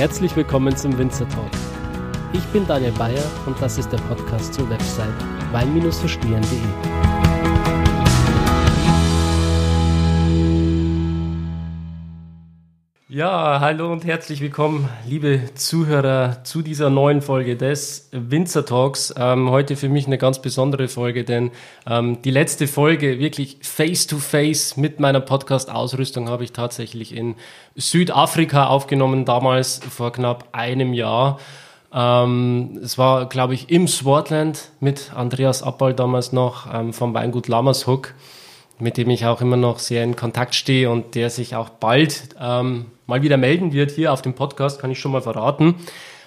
Herzlich willkommen zum Winzer Talk. Ich bin Daniel Bayer und das ist der Podcast zur Website wein-verstehen.de. Ja, hallo und herzlich willkommen, liebe Zuhörer, zu dieser neuen Folge des Winzer Talks. Ähm, heute für mich eine ganz besondere Folge, denn ähm, die letzte Folge wirklich face to face mit meiner Podcast-Ausrüstung habe ich tatsächlich in Südafrika aufgenommen, damals vor knapp einem Jahr. Ähm, es war, glaube ich, im Swartland mit Andreas Abbal damals noch ähm, vom Weingut Lammershoek, mit dem ich auch immer noch sehr in Kontakt stehe und der sich auch bald ähm, mal wieder melden wird hier auf dem Podcast, kann ich schon mal verraten.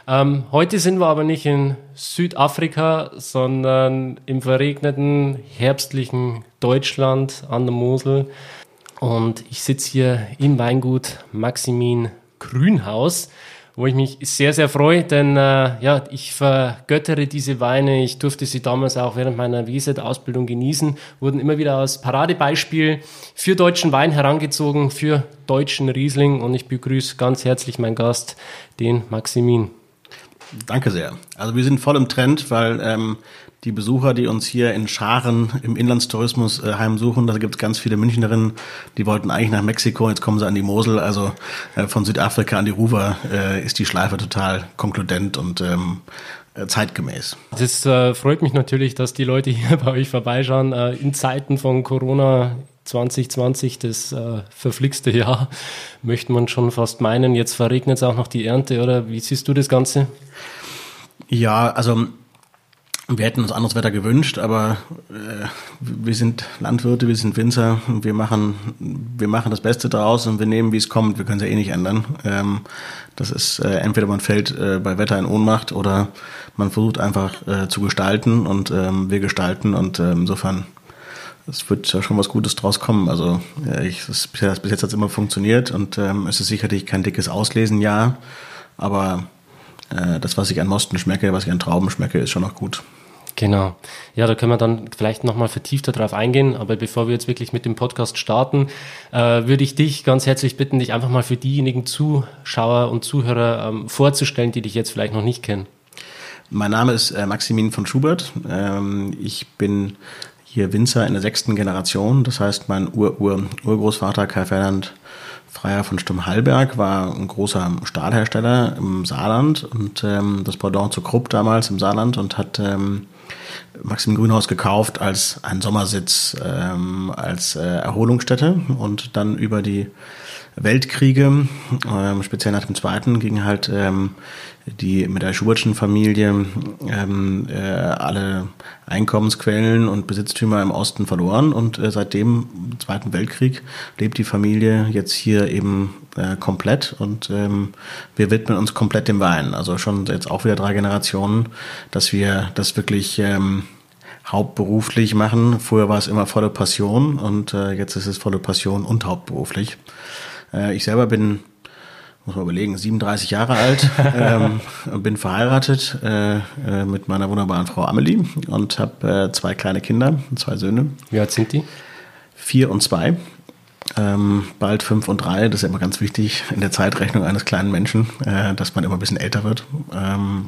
Ähm, heute sind wir aber nicht in Südafrika, sondern im verregneten, herbstlichen Deutschland an der Mosel. Und ich sitze hier im Weingut Maximin Grünhaus wo ich mich sehr, sehr freue, denn äh, ja, ich vergöttere diese Weine. Ich durfte sie damals auch während meiner WSET-Ausbildung genießen, wurden immer wieder als Paradebeispiel für deutschen Wein herangezogen, für deutschen Riesling und ich begrüße ganz herzlich meinen Gast, den Maximin. Danke sehr. Also wir sind voll im Trend, weil ähm, die Besucher, die uns hier in Scharen im Inlandstourismus äh, heimsuchen. Da gibt es ganz viele Münchnerinnen, die wollten eigentlich nach Mexiko, jetzt kommen sie an die Mosel. Also äh, von Südafrika an die Ruwer äh, ist die Schleife total konkludent und ähm, äh, zeitgemäß. Das äh, freut mich natürlich, dass die Leute hier bei euch vorbeischauen. Äh, in Zeiten von Corona 2020, das äh, verflixte Jahr, möchte man schon fast meinen. Jetzt verregnet es auch noch die Ernte, oder wie siehst du das Ganze? Ja, also wir hätten uns anderes Wetter gewünscht, aber äh, wir sind Landwirte, wir sind Winzer, wir machen, wir machen das Beste daraus und wir nehmen, wie es kommt. Wir können es ja eh nicht ändern. Ähm, das ist äh, entweder man fällt äh, bei Wetter in Ohnmacht oder man versucht einfach äh, zu gestalten und ähm, wir gestalten und äh, insofern es wird ja schon was Gutes draus kommen. Also ja, ich, das, bis jetzt hat es immer funktioniert und ähm, es ist sicherlich kein dickes Auslesen, ja, aber äh, das, was ich an Mosten schmecke, was ich an Trauben schmecke, ist schon noch gut. Genau. Ja, da können wir dann vielleicht nochmal vertiefter drauf eingehen. Aber bevor wir jetzt wirklich mit dem Podcast starten, äh, würde ich dich ganz herzlich bitten, dich einfach mal für diejenigen Zuschauer und Zuhörer ähm, vorzustellen, die dich jetzt vielleicht noch nicht kennen. Mein Name ist äh, Maximin von Schubert. Ähm, ich bin hier Winzer in der sechsten Generation. Das heißt, mein Ur-Ur-Urgroßvater Kai Ferdinand Freier von Stumm-Hallberg war ein großer Stahlhersteller im Saarland und ähm, das Pendant zu Krupp damals im Saarland und hat ähm, Maxim Grünhaus gekauft als ein Sommersitz, ähm, als äh, Erholungsstätte und dann über die Weltkriege, ähm, speziell nach dem Zweiten, ging halt ähm, die mit der Schubertschen Familie ähm, äh, alle Einkommensquellen und Besitztümer im Osten verloren und äh, seit dem Zweiten Weltkrieg lebt die Familie jetzt hier eben äh, komplett und ähm, wir widmen uns komplett dem Wein. Also schon jetzt auch wieder drei Generationen, dass wir das wirklich ähm, hauptberuflich machen. Früher war es immer volle Passion und äh, jetzt ist es volle Passion und hauptberuflich. Äh, ich selber bin muss man überlegen, 37 Jahre alt, ähm, bin verheiratet äh, äh, mit meiner wunderbaren Frau Amelie und habe äh, zwei kleine Kinder, zwei Söhne. Wie alt sind die? Vier und zwei. Ähm, bald fünf und drei, das ist immer ganz wichtig in der Zeitrechnung eines kleinen Menschen, äh, dass man immer ein bisschen älter wird. Ähm,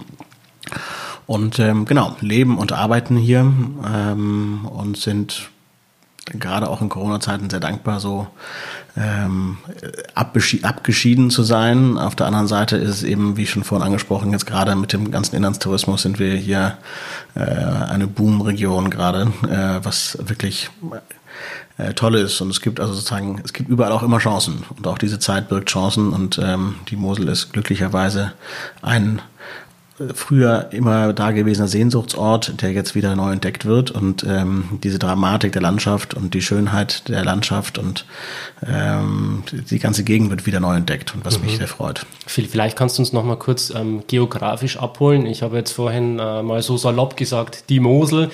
und ähm, genau, leben und arbeiten hier ähm, und sind gerade auch in Corona-Zeiten sehr dankbar, so ähm, abgeschieden zu sein. Auf der anderen Seite ist es eben, wie schon vorhin angesprochen, jetzt gerade mit dem ganzen Inlandstourismus sind wir hier äh, eine Boom-Region gerade, äh, was wirklich äh, toll ist. Und es gibt also sozusagen, es gibt überall auch immer Chancen. Und auch diese Zeit birgt Chancen. Und ähm, die Mosel ist glücklicherweise ein früher immer dagewesener Sehnsuchtsort, der jetzt wieder neu entdeckt wird und ähm, diese Dramatik der Landschaft und die Schönheit der Landschaft und ähm, die ganze Gegend wird wieder neu entdeckt und was mhm. mich sehr freut. Vielleicht kannst du uns noch mal kurz ähm, geografisch abholen. Ich habe jetzt vorhin äh, mal so salopp gesagt, die Mosel.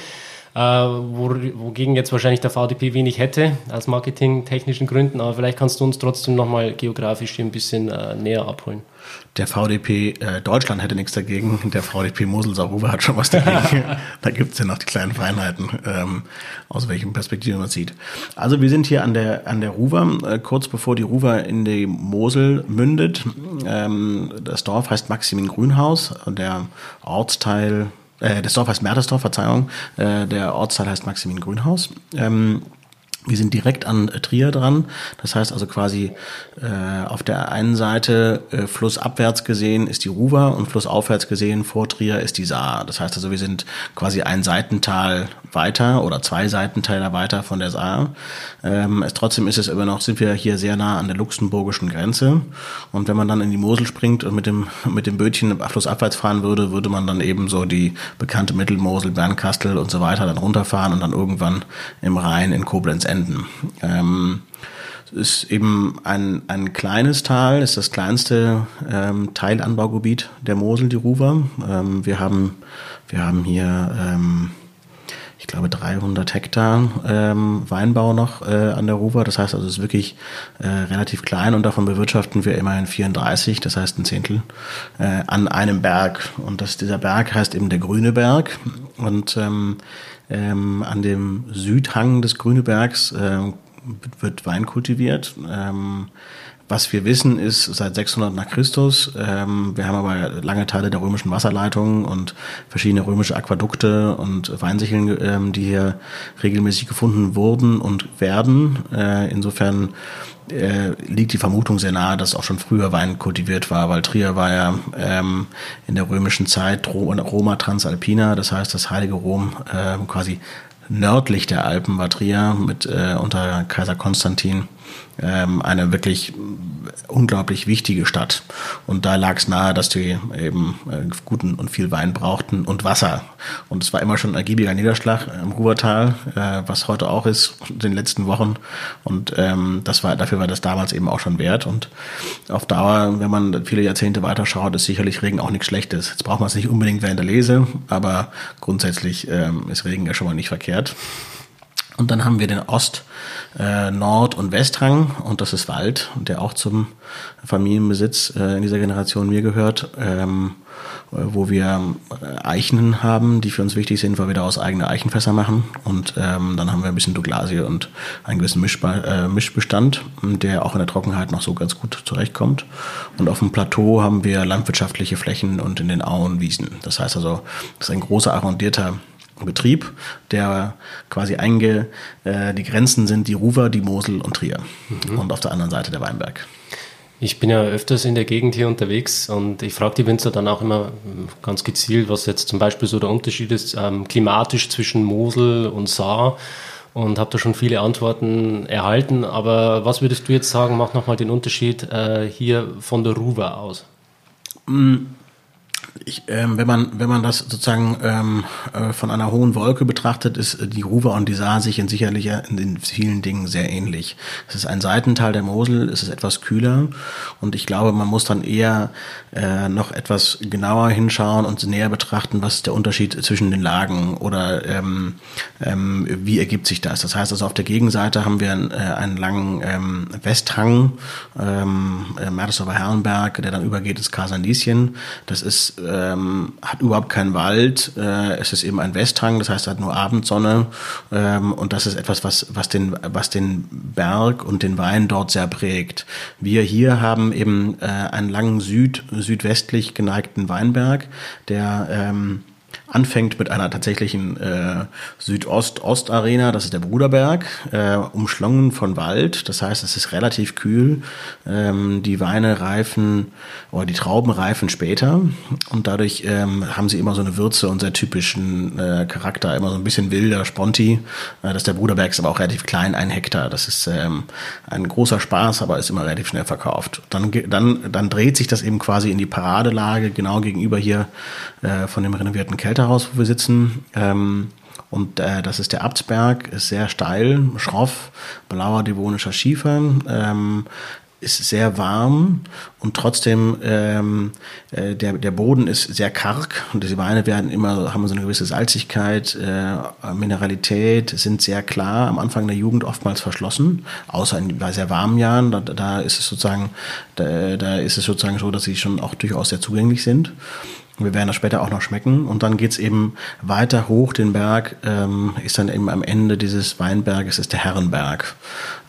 äh, wo, wogegen jetzt wahrscheinlich der VDP wenig hätte, aus marketingtechnischen Gründen, aber vielleicht kannst du uns trotzdem nochmal geografisch hier ein bisschen äh, näher abholen. Der VDP äh, Deutschland hätte nichts dagegen, der VDP Mosel-Saruwe hat schon was dagegen. da gibt es ja noch die kleinen Feinheiten, ähm, aus welchen Perspektiven man sieht. Also wir sind hier an der, an der Ruwer, äh, kurz bevor die Ruwer in die Mosel mündet. Ähm, das Dorf heißt Maximin Grünhaus, der Ortsteil äh, das Dorf heißt Mertersdorf, Verzeihung, äh, der Ortsteil heißt Maximin Grünhaus. Ähm, wir sind direkt an Trier dran. Das heißt also quasi äh, auf der einen Seite äh, flussabwärts gesehen ist die Ruwer und flussaufwärts gesehen vor Trier ist die Saar. Das heißt also, wir sind quasi ein Seitental weiter oder zwei Seitentäler weiter von der Saar. Ähm, es, trotzdem ist es immer noch, sind wir hier sehr nah an der luxemburgischen Grenze. Und wenn man dann in die Mosel springt und mit dem, mit dem Bötchen flussabwärts fahren würde, würde man dann eben so die bekannte Mittelmosel, Bernkastel und so weiter dann runterfahren und dann irgendwann im Rhein in Koblenz enden. Ähm, ist eben ein, ein kleines Tal, ist das kleinste ähm, Teilanbaugebiet der Mosel, die Ruwer. Ähm, wir haben, wir haben hier, ähm, ich glaube, 300 Hektar ähm, Weinbau noch äh, an der Ruwer. Das heißt also, es ist wirklich äh, relativ klein und davon bewirtschaften wir immerhin 34, das heißt ein Zehntel, äh, an einem Berg. Und das, dieser Berg heißt eben der Grüne Berg. Und ähm, ähm, an dem Südhang des Grünebergs äh, wird Wein kultiviert. Ähm, was wir wissen ist seit 600 nach Christus. Ähm, wir haben aber lange Teile der römischen Wasserleitungen und verschiedene römische Aquädukte und Weinsicheln, ähm, die hier regelmäßig gefunden wurden und werden. Äh, insofern äh, liegt die Vermutung sehr nahe, dass auch schon früher Wein kultiviert war, weil Trier war ja ähm, in der römischen Zeit Roma Transalpina, das heißt das heilige Rom äh, quasi nördlich der Alpen war Trier mit äh, unter Kaiser Konstantin ähm, eine wirklich unglaublich wichtige Stadt. Und da lag es nahe, dass die eben äh, guten und viel Wein brauchten und Wasser. Und es war immer schon ein ergiebiger Niederschlag im Ruhrtal, äh, was heute auch ist, in den letzten Wochen. Und ähm, das war, dafür war das damals eben auch schon wert. Und auf Dauer, wenn man viele Jahrzehnte weiterschaut, ist sicherlich Regen auch nichts Schlechtes. Jetzt braucht man es nicht unbedingt während der Lese, aber grundsätzlich ähm, ist Regen ja schon mal nicht verkehrt. Und dann haben wir den Ost, äh, Nord- und Westhang und das ist Wald, der auch zum Familienbesitz äh, in dieser Generation mir gehört, ähm, wo wir äh, Eichen haben, die für uns wichtig sind, weil wir daraus eigene Eichenfässer machen. Und ähm, dann haben wir ein bisschen Douglasie und einen gewissen Mischbe äh, Mischbestand, der auch in der Trockenheit noch so ganz gut zurechtkommt. Und auf dem Plateau haben wir landwirtschaftliche Flächen und in den Auen Wiesen. Das heißt also, das ist ein großer arrondierter Betrieb, der quasi einge, äh, die Grenzen sind die Ruwer, die Mosel und Trier. Mhm. Und auf der anderen Seite der Weinberg. Ich bin ja öfters in der Gegend hier unterwegs und ich frage die Winzer dann auch immer ganz gezielt, was jetzt zum Beispiel so der Unterschied ist ähm, klimatisch zwischen Mosel und Saar und habe da schon viele Antworten erhalten. Aber was würdest du jetzt sagen, macht nochmal den Unterschied äh, hier von der Ruwer aus? Ich, ähm, wenn man wenn man das sozusagen ähm, äh, von einer hohen Wolke betrachtet, ist äh, die Ruwer und die Saar sich in sicherlich in den vielen Dingen sehr ähnlich. Es ist ein Seitental der Mosel, es ist etwas kühler und ich glaube, man muss dann eher äh, noch etwas genauer hinschauen und näher betrachten, was ist der Unterschied zwischen den Lagen oder ähm, ähm, wie ergibt sich das. Das heißt also auf der Gegenseite haben wir äh, einen langen ähm, Westhang, ähm, äh, Mertersdorfer Herrenberg, der dann übergeht ins Kasandieschen. Das ist ähm, hat überhaupt keinen Wald. Äh, es ist eben ein Westhang, das heißt, er hat nur Abendsonne. Ähm, und das ist etwas, was, was, den, was den Berg und den Wein dort sehr prägt. Wir hier haben eben äh, einen langen Süd, südwestlich geneigten Weinberg, der ähm, anfängt mit einer tatsächlichen äh, Südost-Ost-Arena, das ist der Bruderberg, äh, umschlungen von Wald. Das heißt, es ist relativ kühl. Ähm, die Weine reifen oder die Trauben reifen später und dadurch ähm, haben sie immer so eine Würze und sehr typischen äh, Charakter, immer so ein bisschen wilder, sponti. Äh, das ist der Bruderberg ist aber auch relativ klein, ein Hektar. Das ist ähm, ein großer Spaß, aber ist immer relativ schnell verkauft. Dann, dann, dann dreht sich das eben quasi in die Paradelage, genau gegenüber hier äh, von dem renovierten Kälterhaus, wo wir sitzen. Ähm, und äh, das ist der Abtsberg, ist sehr steil, schroff, blauer devonischer Schiefer. Ähm, ist sehr warm und trotzdem ähm, äh, der, der Boden ist sehr karg und diese Weine werden immer, haben so eine gewisse Salzigkeit, äh, Mineralität, sind sehr klar, am Anfang der Jugend oftmals verschlossen, außer in, bei sehr warmen Jahren, da, da ist es sozusagen, da, da ist es sozusagen so, dass sie schon auch durchaus sehr zugänglich sind. Wir werden das später auch noch schmecken. Und dann geht's eben weiter hoch den Berg, ähm, ist dann eben am Ende dieses Weinberges ist der Herrenberg.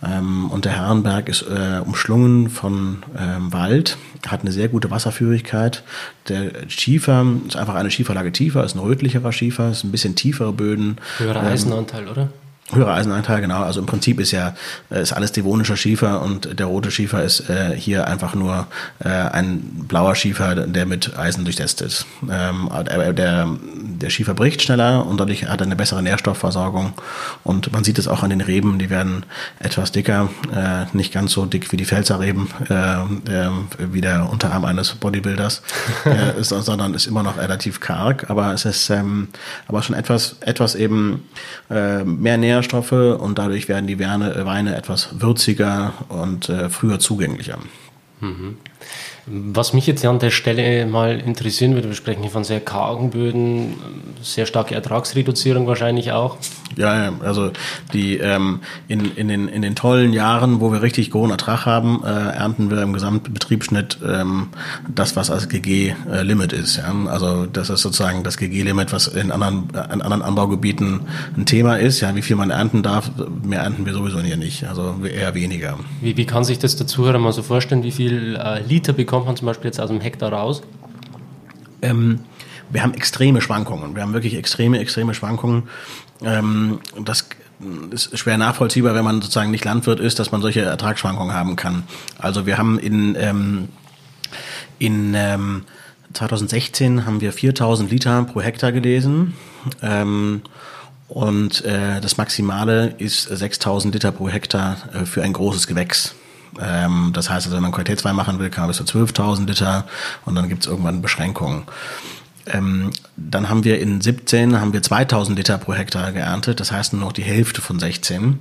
Ähm, und der Herrenberg ist äh, umschlungen von ähm, Wald, hat eine sehr gute Wasserführigkeit. Der Schiefer ist einfach eine Schieferlage tiefer, ist ein rötlicherer Schiefer, ist ein bisschen tiefere Böden. Höherer Eisenanteil, oder? Höherer Eisenanteil, genau. Also im Prinzip ist ja äh, ist alles devonischer Schiefer und der rote Schiefer ist äh, hier einfach nur äh, ein blauer Schiefer, der mit Eisen durchsetzt ist. Ähm, der, der Schiefer bricht schneller und dadurch hat er eine bessere Nährstoffversorgung. Und man sieht es auch an den Reben, die werden etwas dicker, äh, nicht ganz so dick wie die Pfälzerreben, äh, äh, wie der Unterarm eines Bodybuilders, ist, sondern ist immer noch relativ karg, aber es ist ähm, aber schon etwas, etwas eben mehr Nährstoff Nährstoffe und dadurch werden die Weine etwas würziger und äh, früher zugänglicher. Mhm. Was mich jetzt an der Stelle mal interessieren würde, wir sprechen hier von sehr kargen Böden, sehr starke Ertragsreduzierung wahrscheinlich auch. Ja, also die ähm, in, in, den, in den tollen Jahren, wo wir richtig hohen Ertrag haben, äh, ernten wir im Gesamtbetriebsschnitt ähm, das, was als GG-Limit äh, ist. Ja? Also das ist sozusagen das GG-Limit, was in anderen, in anderen Anbaugebieten ein Thema ist. Ja, wie viel man ernten darf, mehr ernten wir sowieso hier nicht. Also eher weniger. Wie, wie kann sich das der Zuhörer mal so vorstellen? Wie viel äh, Liter bekommt man zum Beispiel jetzt aus dem Hektar raus? Ähm, wir haben extreme Schwankungen. Wir haben wirklich extreme, extreme Schwankungen. Ähm, das ist schwer nachvollziehbar, wenn man sozusagen nicht Landwirt ist, dass man solche Ertragsschwankungen haben kann. Also wir haben in, ähm, in ähm, 2016 haben wir 4000 Liter pro Hektar gelesen. Ähm, und äh, das Maximale ist 6000 Liter pro Hektar äh, für ein großes Gewächs. Ähm, das heißt, also, wenn man Qualitätswein machen will, kann man bis zu 12.000 Liter und dann gibt es irgendwann Beschränkungen. Ähm, dann haben wir in 17 haben wir 2000 Liter pro Hektar geerntet, das heißt nur noch die Hälfte von 16.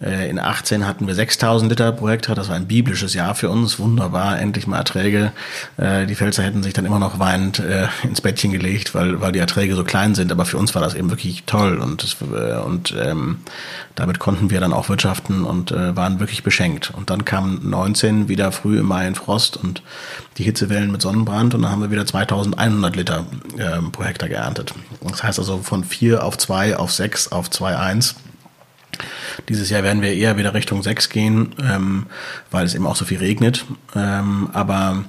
Äh, in 18 hatten wir 6000 Liter pro Hektar. Das war ein biblisches Jahr für uns. Wunderbar, endlich mal Erträge. Äh, die Pfälzer hätten sich dann immer noch weinend äh, ins Bettchen gelegt, weil, weil die Erträge so klein sind. Aber für uns war das eben wirklich toll und, das, und ähm, damit konnten wir dann auch wirtschaften und äh, waren wirklich beschenkt. Und dann kam 19 wieder früh im Mai in Frost und die Hitzewellen mit Sonnenbrand und dann haben wir wieder 2100 Liter äh, pro Hektar geerntet. Das heißt also von 4 auf 2 auf 6 auf 2,1 dieses Jahr werden wir eher wieder Richtung 6 gehen, ähm, weil es eben auch so viel regnet. Ähm, aber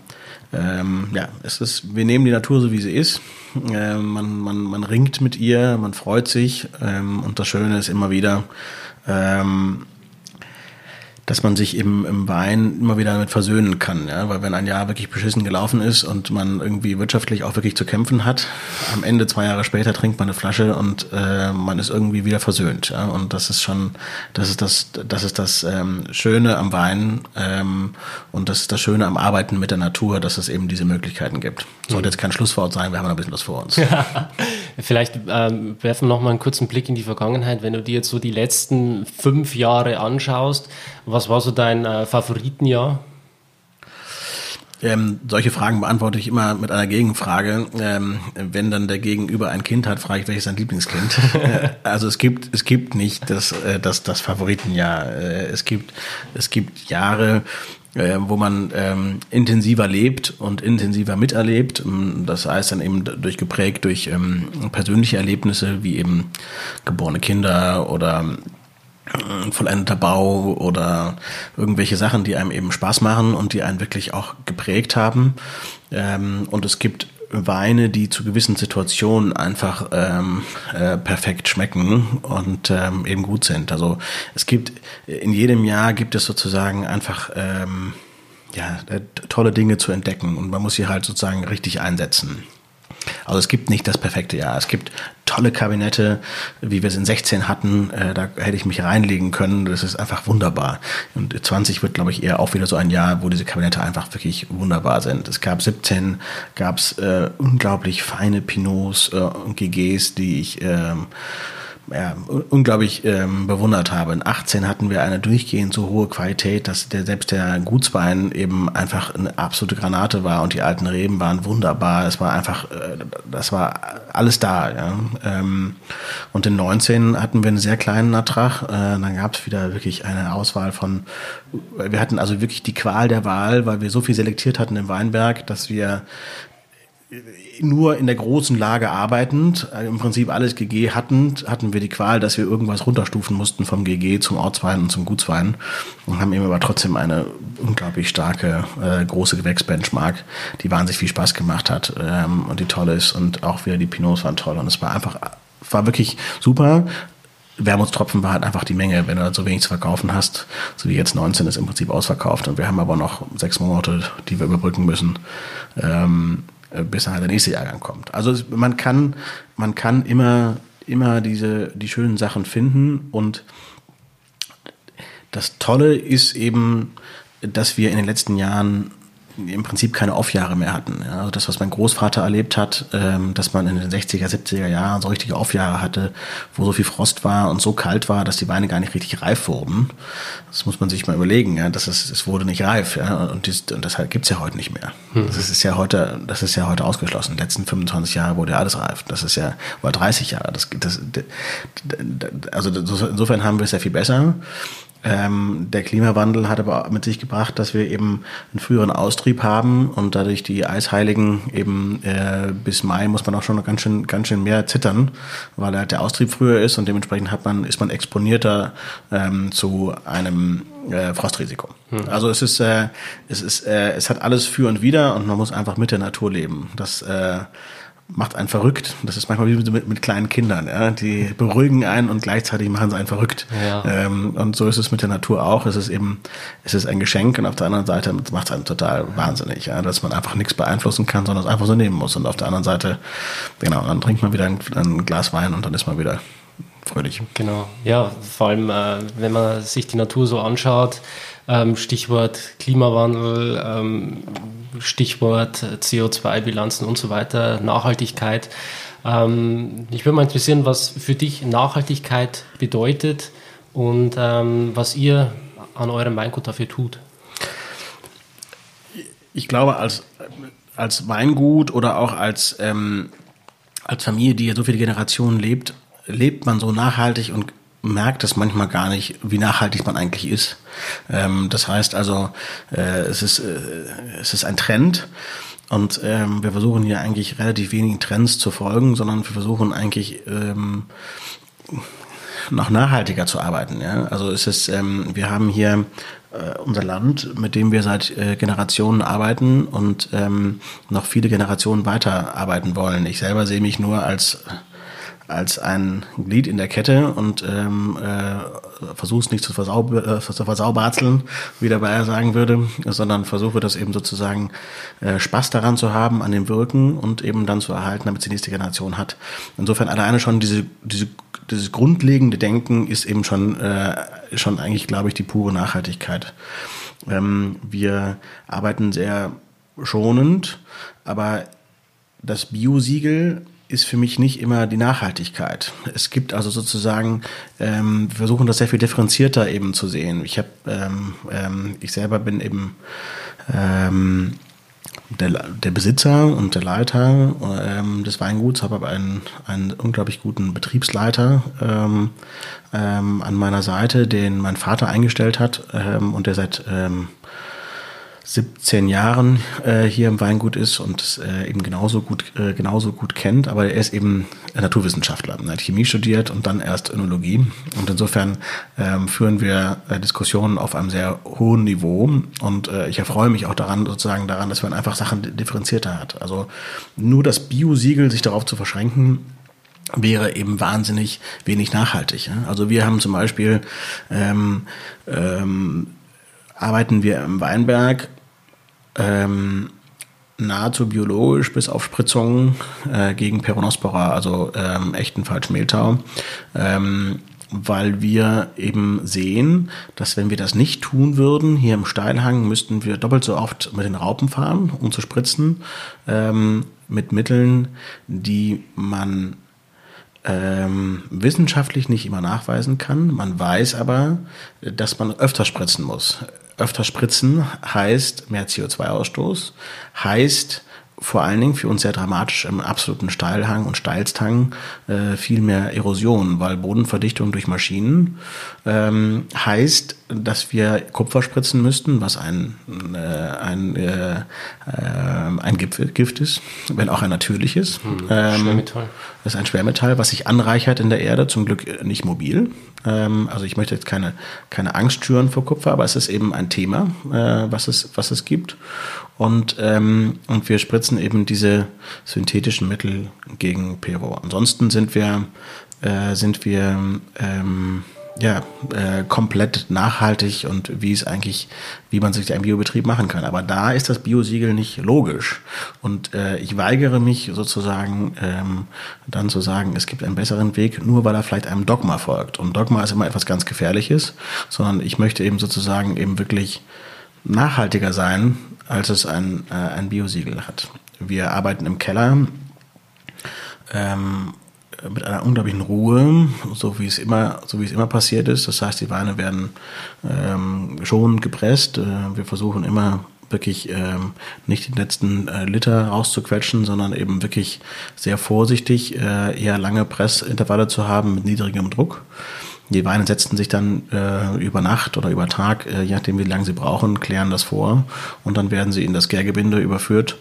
ähm, ja, es ist, wir nehmen die Natur so wie sie ist. Ähm, man, man, man ringt mit ihr, man freut sich ähm, und das Schöne ist immer wieder, ähm, dass man sich im, im Wein immer wieder damit versöhnen kann. Ja? Weil wenn ein Jahr wirklich beschissen gelaufen ist und man irgendwie wirtschaftlich auch wirklich zu kämpfen hat, am Ende zwei Jahre später trinkt man eine Flasche und äh, man ist irgendwie wieder versöhnt. Ja? Und das ist schon, das ist das, das ist das ähm, Schöne am Wein ähm, und das ist das Schöne am Arbeiten mit der Natur, dass es eben diese Möglichkeiten gibt. Sollte jetzt kein Schlusswort sein, wir haben noch ein bisschen was vor uns. Ja. Vielleicht ähm, werfen wir noch mal einen kurzen Blick in die Vergangenheit. Wenn du dir jetzt so die letzten fünf Jahre anschaust, was war so dein äh, Favoritenjahr? Ähm, solche Fragen beantworte ich immer mit einer Gegenfrage. Ähm, wenn dann der Gegenüber ein Kind hat, frage ich, welches sein Lieblingskind. also es gibt, es gibt nicht das, äh, das, das Favoritenjahr. Äh, es gibt, es gibt Jahre, äh, wo man ähm, intensiver lebt und intensiver miterlebt. Ähm, das heißt dann eben durch geprägt durch ähm, persönliche Erlebnisse wie eben geborene Kinder oder äh, vollendeter Bau oder irgendwelche Sachen, die einem eben Spaß machen und die einen wirklich auch geprägt haben. Ähm, und es gibt Weine, die zu gewissen Situationen einfach ähm, äh, perfekt schmecken und ähm, eben gut sind. Also es gibt in jedem Jahr gibt es sozusagen einfach ähm, ja äh, tolle Dinge zu entdecken und man muss sie halt sozusagen richtig einsetzen. Also es gibt nicht das perfekte Jahr. Es gibt tolle Kabinette, wie wir es in 16 hatten. Äh, da hätte ich mich reinlegen können. Das ist einfach wunderbar. Und 20 wird, glaube ich, eher auch wieder so ein Jahr, wo diese Kabinette einfach wirklich wunderbar sind. Es gab 17, gab es äh, unglaublich feine Pinots äh, und GGs, die ich ähm, ja, unglaublich ähm, bewundert habe. In 18 hatten wir eine durchgehend so hohe Qualität, dass der selbst der Gutswein eben einfach eine absolute Granate war und die alten Reben waren wunderbar. Es war einfach, äh, das war alles da. Ja. Ähm, und in 19 hatten wir einen sehr kleinen Ertrag. Äh, dann gab es wieder wirklich eine Auswahl von, wir hatten also wirklich die Qual der Wahl, weil wir so viel selektiert hatten im Weinberg, dass wir nur in der großen Lage arbeitend, äh, im Prinzip alles GG hatten, hatten wir die Qual, dass wir irgendwas runterstufen mussten vom GG zum Ortswein und zum Gutswein und haben eben aber trotzdem eine unglaublich starke, äh, große Gewächsbenchmark, die wahnsinnig viel Spaß gemacht hat ähm, und die toll ist und auch wieder die Pinots waren toll und es war einfach, war wirklich super. Wermutstropfen war halt einfach die Menge, wenn du so wenig zu verkaufen hast, so wie jetzt 19 ist im Prinzip ausverkauft und wir haben aber noch sechs Monate, die wir überbrücken müssen. Ähm, äh, bis nachher der nächste Jahrgang kommt. Also man kann, man kann immer, immer diese, die schönen Sachen finden und das Tolle ist eben, dass wir in den letzten Jahren im Prinzip keine Off-Jahre mehr hatten. Ja, also das, was mein Großvater erlebt hat, ähm, dass man in den 60er, 70er Jahren so richtige Off-Jahre hatte, wo so viel Frost war und so kalt war, dass die Weine gar nicht richtig reif wurden. Das muss man sich mal überlegen. Ja, das ist, es wurde nicht reif. Ja, und, dies, und deshalb gibt's ja heute nicht mehr. Mhm. Das ist ja heute, das ist ja heute ausgeschlossen. Die letzten 25 Jahre wurde ja alles reif. Das ist ja oder 30 Jahre. Das, das, also insofern haben wir es ja viel besser. Ähm, der Klimawandel hat aber mit sich gebracht, dass wir eben einen früheren Austrieb haben und dadurch die Eisheiligen eben äh, bis Mai muss man auch schon ganz schön, ganz schön mehr zittern, weil halt der Austrieb früher ist und dementsprechend hat man, ist man exponierter ähm, zu einem äh, Frostrisiko. Hm. Also es ist, äh, es ist, äh, es hat alles für und wider und man muss einfach mit der Natur leben. Das äh, macht einen verrückt. Das ist manchmal wie mit, mit kleinen Kindern. Ja? Die beruhigen einen und gleichzeitig machen sie einen verrückt. Ja. Ähm, und so ist es mit der Natur auch. Es ist eben, es ist ein Geschenk und auf der anderen Seite macht es einen total wahnsinnig, ja? dass man einfach nichts beeinflussen kann, sondern es einfach so nehmen muss. Und auf der anderen Seite, genau, dann trinkt man wieder ein, ein Glas Wein und dann ist man wieder fröhlich. Genau, ja, vor allem, äh, wenn man sich die Natur so anschaut, ähm, Stichwort Klimawandel, ähm, Stichwort CO2-Bilanzen und so weiter, Nachhaltigkeit. Ähm, ich würde mal interessieren, was für dich Nachhaltigkeit bedeutet und ähm, was ihr an eurem Weingut dafür tut. Ich glaube, als, als Weingut oder auch als, ähm, als Familie, die ja so viele Generationen lebt, lebt man so nachhaltig und merkt es manchmal gar nicht, wie nachhaltig man eigentlich ist. Ähm, das heißt also, äh, es, ist, äh, es ist ein Trend. Und ähm, wir versuchen hier eigentlich relativ wenigen Trends zu folgen, sondern wir versuchen eigentlich ähm, noch nachhaltiger zu arbeiten. Ja? Also es ist, ähm, wir haben hier äh, unser Land, mit dem wir seit äh, Generationen arbeiten und ähm, noch viele Generationen weiterarbeiten wollen. Ich selber sehe mich nur als als ein Glied in der Kette und ähm, äh, versuche es nicht zu, versaub äh, zu versauberzeln, wie der Bayer sagen würde, sondern versuche das eben sozusagen äh, Spaß daran zu haben, an dem Wirken und eben dann zu erhalten, damit die nächste Generation hat. Insofern alleine schon diese, diese, dieses grundlegende Denken ist eben schon, äh, schon eigentlich, glaube ich, die pure Nachhaltigkeit. Ähm, wir arbeiten sehr schonend, aber das Biosiegel ist für mich nicht immer die Nachhaltigkeit. Es gibt also sozusagen, ähm, wir versuchen das sehr viel differenzierter eben zu sehen. Ich habe, ähm, ähm, ich selber bin eben ähm, der, der Besitzer und der Leiter ähm, des Weinguts, habe aber einen, einen unglaublich guten Betriebsleiter ähm, ähm, an meiner Seite, den mein Vater eingestellt hat ähm, und der seit ähm, 17 Jahren äh, hier im Weingut ist und es äh, eben genauso gut, äh, genauso gut kennt, aber er ist eben Naturwissenschaftler. Er hat Chemie studiert und dann erst Önologie. Und insofern ähm, führen wir äh, Diskussionen auf einem sehr hohen Niveau. Und äh, ich erfreue mich auch daran, sozusagen daran, dass man einfach Sachen differenzierter hat. Also nur das Bio-Siegel sich darauf zu verschränken, wäre eben wahnsinnig wenig nachhaltig. Also wir haben zum Beispiel ähm, ähm, arbeiten wir im Weinberg ähm, nahezu biologisch bis auf Spritzungen äh, gegen Peronospora, also ähm, echten Falschmehltau. Ähm, weil wir eben sehen, dass wenn wir das nicht tun würden, hier im Steilhang müssten wir doppelt so oft mit den Raupen fahren, um zu spritzen, ähm, mit Mitteln, die man ähm, wissenschaftlich nicht immer nachweisen kann. Man weiß aber, dass man öfter spritzen muss. Öfter spritzen heißt mehr CO2-Ausstoß, heißt vor allen Dingen für uns sehr dramatisch im absoluten Steilhang und Steilstang äh, viel mehr Erosion, weil Bodenverdichtung durch Maschinen ähm, heißt, dass wir Kupfer spritzen müssten, was ein, äh, ein, äh, äh, ein Gift ist, wenn auch ein natürliches. Hm, ähm, Schwermetall. Das ist ein Schwermetall, was sich anreichert in der Erde, zum Glück nicht mobil. Ähm, also ich möchte jetzt keine, keine Angst schüren vor Kupfer, aber es ist eben ein Thema, äh, was, es, was es gibt. Und, ähm, und wir spritzen eben diese synthetischen Mittel gegen Pero. Ansonsten sind wir, äh, sind wir ähm, ja, äh, komplett nachhaltig und wie es eigentlich, wie man sich einen Biobetrieb machen kann. Aber da ist das Biosiegel nicht logisch. Und äh, ich weigere mich sozusagen ähm, dann zu sagen, es gibt einen besseren Weg, nur weil er vielleicht einem Dogma folgt. Und Dogma ist immer etwas ganz Gefährliches, sondern ich möchte eben sozusagen eben wirklich nachhaltiger sein, als es ein, äh, ein Biosiegel hat. Wir arbeiten im Keller. Ähm, mit einer unglaublichen Ruhe, so wie es immer, so wie es immer passiert ist. Das heißt, die Weine werden ähm, schon gepresst. Äh, wir versuchen immer wirklich ähm, nicht die letzten äh, Liter rauszuquetschen, sondern eben wirklich sehr vorsichtig äh, eher lange Pressintervalle zu haben mit niedrigem Druck. Die Weine setzen sich dann äh, über Nacht oder über Tag, äh, je nachdem wie lange sie brauchen, klären das vor und dann werden sie in das Gärgebinde überführt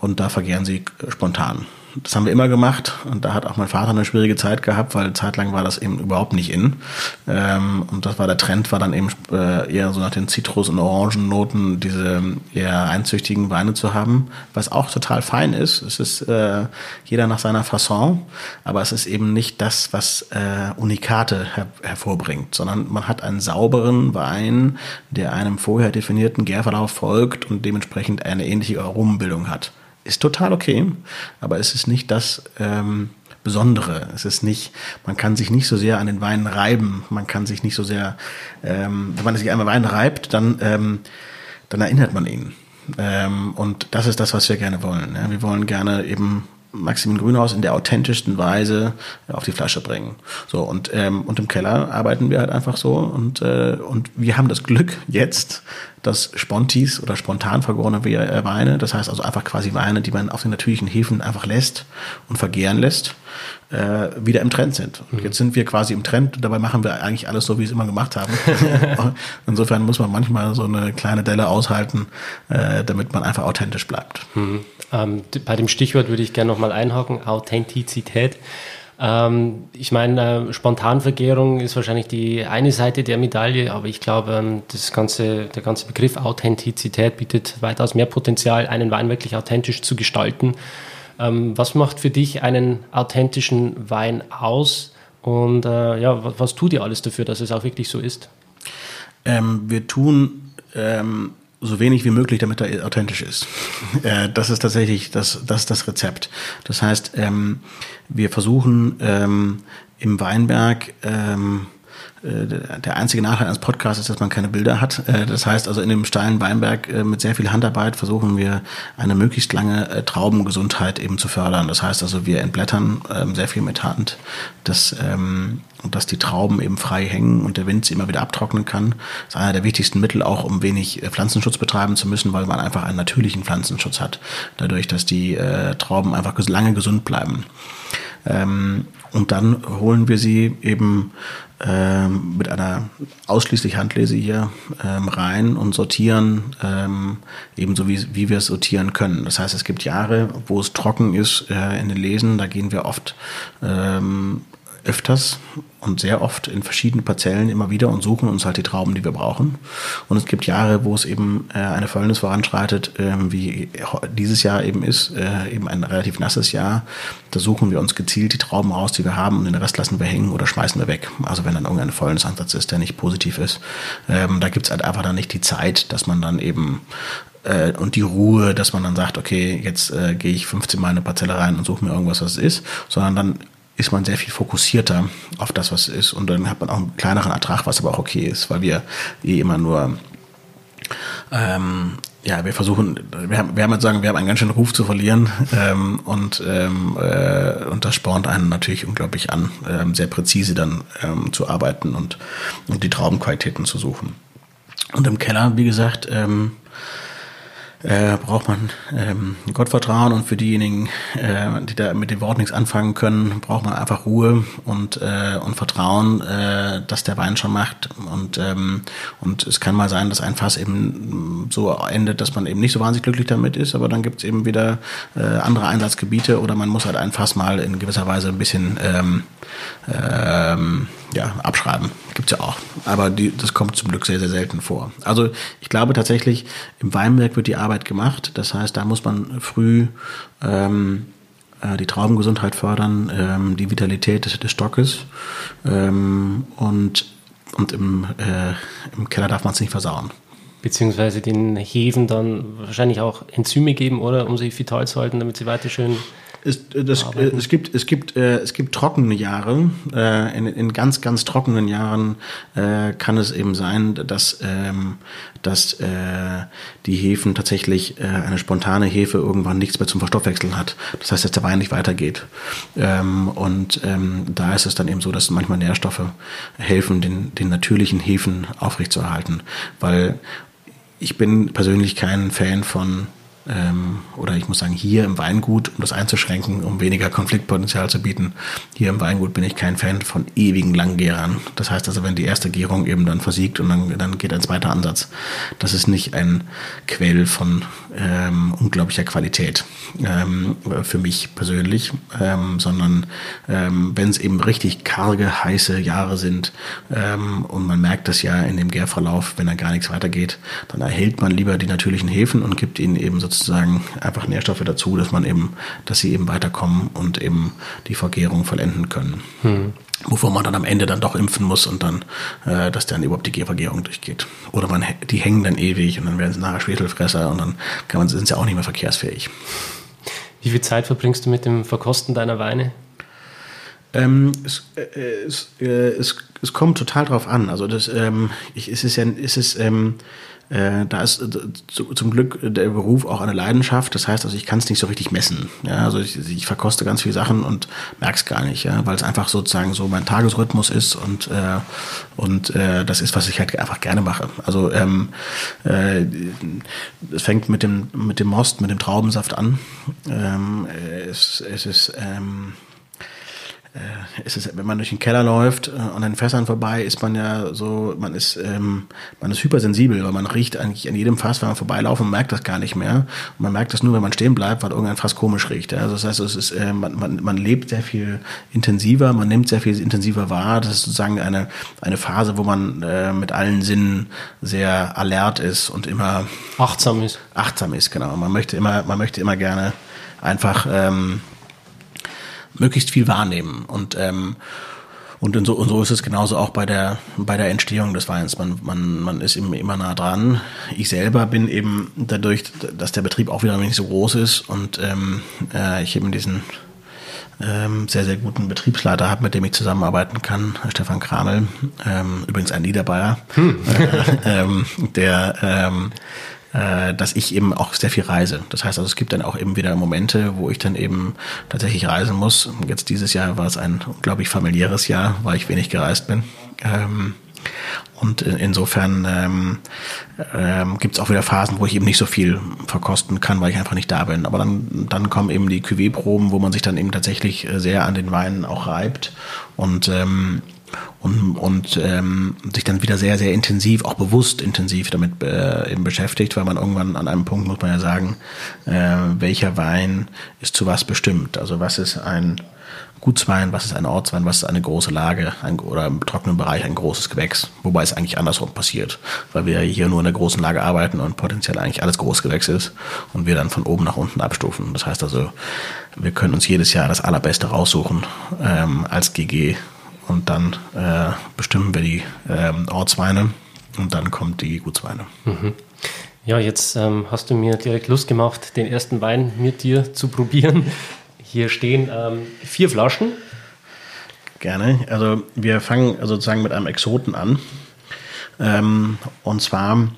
und da vergären sie spontan. Das haben wir immer gemacht und da hat auch mein Vater eine schwierige Zeit gehabt, weil zeitlang war das eben überhaupt nicht in. Ähm, und das war der Trend, war dann eben äh, eher so nach den Zitrus- und Orangennoten diese eher einzüchtigen Weine zu haben, was auch total fein ist. Es ist äh, jeder nach seiner Fasson, aber es ist eben nicht das, was äh, Unikate her hervorbringt, sondern man hat einen sauberen Wein, der einem vorher definierten Gärverlauf folgt und dementsprechend eine ähnliche Aromenbildung hat ist total okay, aber es ist nicht das ähm, Besondere. Es ist nicht, man kann sich nicht so sehr an den Wein reiben, man kann sich nicht so sehr, ähm, wenn man sich einmal Wein reibt, dann, ähm, dann erinnert man ihn. Ähm, und das ist das, was wir gerne wollen. Ja? Wir wollen gerne eben Maximin Grünhaus in der authentischsten Weise auf die Flasche bringen. So und ähm, und im Keller arbeiten wir halt einfach so und äh, und wir haben das Glück jetzt, dass Spontis oder spontan vergorene äh, Weine, das heißt also einfach quasi Weine, die man auf den natürlichen Hefen einfach lässt und vergären lässt, äh, wieder im Trend sind. Und mhm. jetzt sind wir quasi im Trend und dabei machen wir eigentlich alles so, wie wir es immer gemacht haben. Insofern muss man manchmal so eine kleine Delle aushalten, äh, damit man einfach authentisch bleibt. Mhm. Ähm, bei dem Stichwort würde ich gerne nochmal einhaken, Authentizität. Ähm, ich meine, äh, Spontanvergärung ist wahrscheinlich die eine Seite der Medaille, aber ich glaube, ähm, das ganze, der ganze Begriff Authentizität bietet weitaus mehr Potenzial, einen Wein wirklich authentisch zu gestalten. Ähm, was macht für dich einen authentischen Wein aus? Und äh, ja, was, was tut ihr alles dafür, dass es auch wirklich so ist? Ähm, wir tun ähm, so wenig wie möglich, damit er authentisch ist. äh, das ist tatsächlich das, das, das Rezept. Das heißt, ähm, wir versuchen ähm, im Weinberg ähm, äh, der einzige Nachteil eines Podcasts ist, dass man keine Bilder hat. Äh, das heißt also in dem steilen Weinberg äh, mit sehr viel Handarbeit versuchen wir eine möglichst lange Traubengesundheit eben zu fördern. Das heißt also wir entblättern ähm, sehr viel mit Hand, dass, ähm, dass die Trauben eben frei hängen und der Wind sie immer wieder abtrocknen kann. Das ist einer der wichtigsten Mittel auch, um wenig Pflanzenschutz betreiben zu müssen, weil man einfach einen natürlichen Pflanzenschutz hat. Dadurch, dass die Trauben einfach lange gesund bleiben. Ähm, und dann holen wir sie eben ähm, mit einer ausschließlich Handlese hier ähm, rein und sortieren ähm, ebenso wie, wie wir es sortieren können. Das heißt, es gibt Jahre, wo es trocken ist äh, in den Lesen, da gehen wir oft ähm, öfters und sehr oft in verschiedenen Parzellen immer wieder und suchen uns halt die Trauben, die wir brauchen. Und es gibt Jahre, wo es eben äh, eine Fäulnis voranschreitet, äh, wie dieses Jahr eben ist, äh, eben ein relativ nasses Jahr. Da suchen wir uns gezielt die Trauben raus, die wir haben und den Rest lassen wir hängen oder schmeißen wir weg. Also wenn dann irgendein Fäulnisansatz ist, der nicht positiv ist. Ähm, da gibt es halt einfach dann nicht die Zeit, dass man dann eben äh, und die Ruhe, dass man dann sagt, okay, jetzt äh, gehe ich 15 Mal in eine Parzelle rein und suche mir irgendwas, was es ist, sondern dann ist man sehr viel fokussierter auf das, was ist. Und dann hat man auch einen kleineren Ertrag, was aber auch okay ist, weil wir eh immer nur ähm, ja, wir versuchen, wir haben, wir haben jetzt sagen, wir haben einen ganz schönen Ruf zu verlieren ähm, und ähm, äh, und das spornt einen natürlich unglaublich an, ähm, sehr präzise dann ähm, zu arbeiten und und die Traubenqualitäten zu suchen. Und im Keller, wie gesagt, ähm, äh, braucht man ähm, Gottvertrauen und für diejenigen, äh, die da mit dem Wort nichts anfangen können, braucht man einfach Ruhe und, äh, und Vertrauen, äh, dass der Wein schon macht. Und, ähm, und es kann mal sein, dass ein Fass eben so endet, dass man eben nicht so wahnsinnig glücklich damit ist, aber dann gibt es eben wieder äh, andere Einsatzgebiete oder man muss halt ein Fass mal in gewisser Weise ein bisschen ähm, ähm, ja, abschreiben. Gibt's ja auch. Aber die, das kommt zum Glück sehr, sehr selten vor. Also ich glaube tatsächlich, im Weinberg wird die Arbeit gemacht. Das heißt, da muss man früh ähm, äh, die Traubengesundheit fördern, ähm, die Vitalität des, des Stockes. Ähm, und und im, äh, im Keller darf man es nicht versauen. Beziehungsweise den Hefen dann wahrscheinlich auch Enzyme geben, oder? Um sie vital zu halten, damit sie weiter schön es, äh, das, äh, es gibt, es gibt, äh, es gibt trockene Jahre. Äh, in, in ganz, ganz trockenen Jahren äh, kann es eben sein, dass, ähm, dass äh, die Hefen tatsächlich äh, eine spontane Hefe irgendwann nichts mehr zum Verstoffwechseln hat. Das heißt, dass der Wein nicht weitergeht. Ähm, und ähm, da ist es dann eben so, dass manchmal Nährstoffe helfen, den, den natürlichen Hefen aufrechtzuerhalten. Weil ich bin persönlich kein Fan von oder ich muss sagen, hier im Weingut, um das einzuschränken, um weniger Konfliktpotenzial zu bieten, hier im Weingut bin ich kein Fan von ewigen Langgärern. Das heißt also, wenn die erste Gärung eben dann versiegt und dann, dann geht ein zweiter Ansatz, das ist nicht ein Quell von ähm, unglaublicher Qualität ähm, für mich persönlich, ähm, sondern ähm, wenn es eben richtig karge, heiße Jahre sind ähm, und man merkt das ja in dem Gärverlauf, wenn da gar nichts weitergeht, dann erhält man lieber die natürlichen Hefen und gibt ihnen eben sozusagen einfach Nährstoffe dazu, dass man eben, dass sie eben weiterkommen und eben die Vergärung vollenden können. Hm wovor man dann am Ende dann doch impfen muss und dann, äh, dass dann überhaupt die Gehvergärung durchgeht. Oder man, die hängen dann ewig und dann werden sie nachher Schwefelfresser und dann kann man, sind sie auch nicht mehr verkehrsfähig. Wie viel Zeit verbringst du mit dem Verkosten deiner Weine? Ähm, es, äh, es, äh, es, es, kommt total drauf an. Also das, ähm, ich, es ist ja, es ist, ähm, äh, da ist äh, zu, zum Glück der Beruf auch eine Leidenschaft. Das heißt, also ich kann es nicht so richtig messen. Ja, also ich, ich verkoste ganz viele Sachen und merke es gar nicht, ja, weil es einfach sozusagen so mein Tagesrhythmus ist und äh, und äh, das ist, was ich halt einfach gerne mache. Also ähm, äh, es fängt mit dem mit dem Most, mit dem Traubensaft an. Ähm, es, es ist ähm, äh, ist es, wenn man durch den Keller läuft äh, an den Fässern vorbei, ist man ja so, man ist, ähm, man ist hypersensibel, weil man riecht eigentlich an jedem Fass, wenn man vorbeilaufen, und merkt das gar nicht mehr. Und man merkt das nur, wenn man stehen bleibt, weil irgendein Fass komisch riecht. Ja? Also das heißt, es ist, äh, man, man, man lebt sehr viel intensiver, man nimmt sehr viel intensiver wahr. Das ist sozusagen eine, eine Phase, wo man äh, mit allen Sinnen sehr alert ist und immer achtsam ist. Achtsam ist, genau. Man möchte immer, man möchte immer gerne einfach ähm, möglichst viel wahrnehmen. Und, ähm, und, so, und so ist es genauso auch bei der, bei der Entstehung des Weins. Man, man, man ist immer, immer nah dran. Ich selber bin eben dadurch, dass der Betrieb auch wieder nicht so groß ist und ähm, äh, ich eben diesen ähm, sehr, sehr guten Betriebsleiter habe, mit dem ich zusammenarbeiten kann, Stefan Kramel, ähm, übrigens ein Niederbayer, hm. äh, ähm, der ähm, äh, dass ich eben auch sehr viel reise. Das heißt also, es gibt dann auch eben wieder Momente, wo ich dann eben tatsächlich reisen muss. Jetzt dieses Jahr war es ein, glaube ich, familiäres Jahr, weil ich wenig gereist bin. Ähm, und insofern ähm, ähm, gibt es auch wieder Phasen, wo ich eben nicht so viel verkosten kann, weil ich einfach nicht da bin. Aber dann, dann kommen eben die Cuvée-Proben, wo man sich dann eben tatsächlich äh, sehr an den Weinen auch reibt. Und ähm, und, und ähm, sich dann wieder sehr, sehr intensiv, auch bewusst intensiv damit äh, eben beschäftigt, weil man irgendwann an einem Punkt muss man ja sagen, äh, welcher Wein ist zu was bestimmt. Also was ist ein Gutswein, was ist ein Ortswein, was ist eine große Lage ein, oder im trockenen Bereich ein großes Gewächs, wobei es eigentlich andersrum passiert, weil wir hier nur in der großen Lage arbeiten und potenziell eigentlich alles Großgewächs ist und wir dann von oben nach unten abstufen. Das heißt also, wir können uns jedes Jahr das Allerbeste raussuchen ähm, als GG und dann äh, bestimmen wir die ähm, Ortsweine und dann kommt die Gutsweine. Mhm. Ja, jetzt ähm, hast du mir direkt Lust gemacht, den ersten Wein mit dir zu probieren. Hier stehen ähm, vier Flaschen. Gerne. Also wir fangen sozusagen mit einem Exoten an. Ähm, und zwar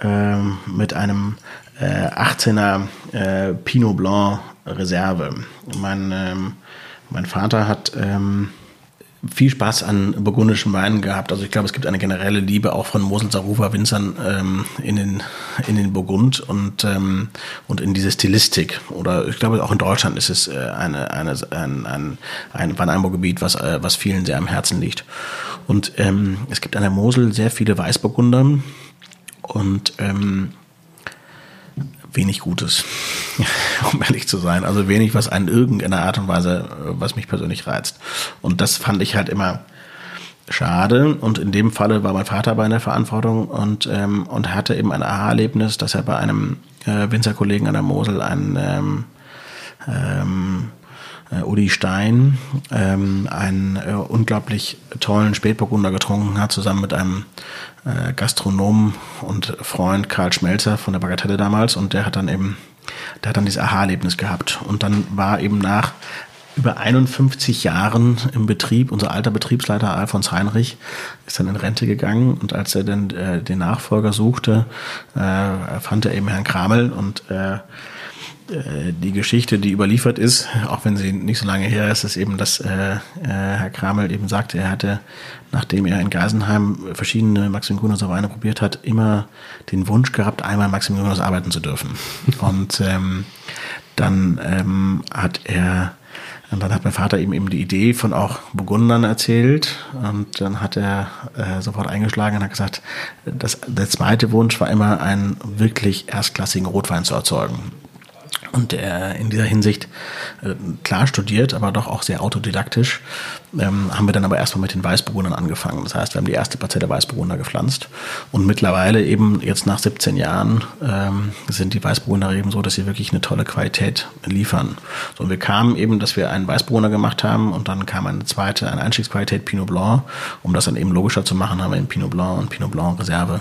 ähm, mit einem äh, 18er äh, Pinot Blanc Reserve. Mein, ähm, mein Vater hat ähm, viel Spaß an burgundischen Weinen gehabt. Also ich glaube, es gibt eine generelle Liebe auch von Mosel Sarufa Winzern ähm, in den in den Burgund und ähm, und in diese Stilistik. Oder ich glaube auch in Deutschland ist es äh, eine eine ein ein, ein Weinanbaugebiet, was äh, was vielen sehr am Herzen liegt. Und ähm, es gibt an der Mosel sehr viele Weißburgunder und ähm, wenig Gutes, um ehrlich zu sein. Also wenig, was an irgendeiner Art und Weise, was mich persönlich reizt. Und das fand ich halt immer schade. Und in dem Falle war mein Vater bei einer Verantwortung und, ähm, und hatte eben ein Aha-Erlebnis, dass er bei einem äh, Winzerkollegen an der Mosel einen ähm, ähm, äh, Uli Stein ähm, einen äh, unglaublich tollen Spätburgunder getrunken hat, zusammen mit einem äh, Gastronom und Freund Karl Schmelzer von der Bagatelle damals und der hat dann eben, der hat dann dieses Aha-Erlebnis gehabt. Und dann war eben nach über 51 Jahren im Betrieb, unser alter Betriebsleiter Alfons Heinrich ist dann in Rente gegangen und als er dann äh, den Nachfolger suchte, äh, fand er eben Herrn Kramel und äh, die Geschichte, die überliefert ist, auch wenn sie nicht so lange her ist, ist eben, dass äh, äh, Herr Kramel eben sagte, er hatte, nachdem er in Geisenheim verschiedene Maxim Grüners Weine probiert hat, immer den Wunsch gehabt, einmal Maxim Grüners arbeiten zu dürfen. Und ähm, dann ähm, hat er und dann hat mein Vater ihm eben die Idee von auch Burgundern erzählt. Und dann hat er äh, sofort eingeschlagen und hat gesagt, das, der zweite Wunsch war immer, einen wirklich erstklassigen Rotwein zu erzeugen und der in dieser Hinsicht äh, klar studiert, aber doch auch sehr autodidaktisch, ähm, haben wir dann aber erstmal mit den Weißburgundern angefangen. Das heißt, wir haben die erste Parzelle Weißburgunder gepflanzt und mittlerweile eben jetzt nach 17 Jahren ähm, sind die Weißburgunder eben so, dass sie wirklich eine tolle Qualität liefern. So, und wir kamen eben, dass wir einen Weißburgunder gemacht haben und dann kam eine zweite, eine Einstiegsqualität Pinot Blanc. Um das dann eben logischer zu machen, haben wir den Pinot Blanc und Pinot Blanc Reserve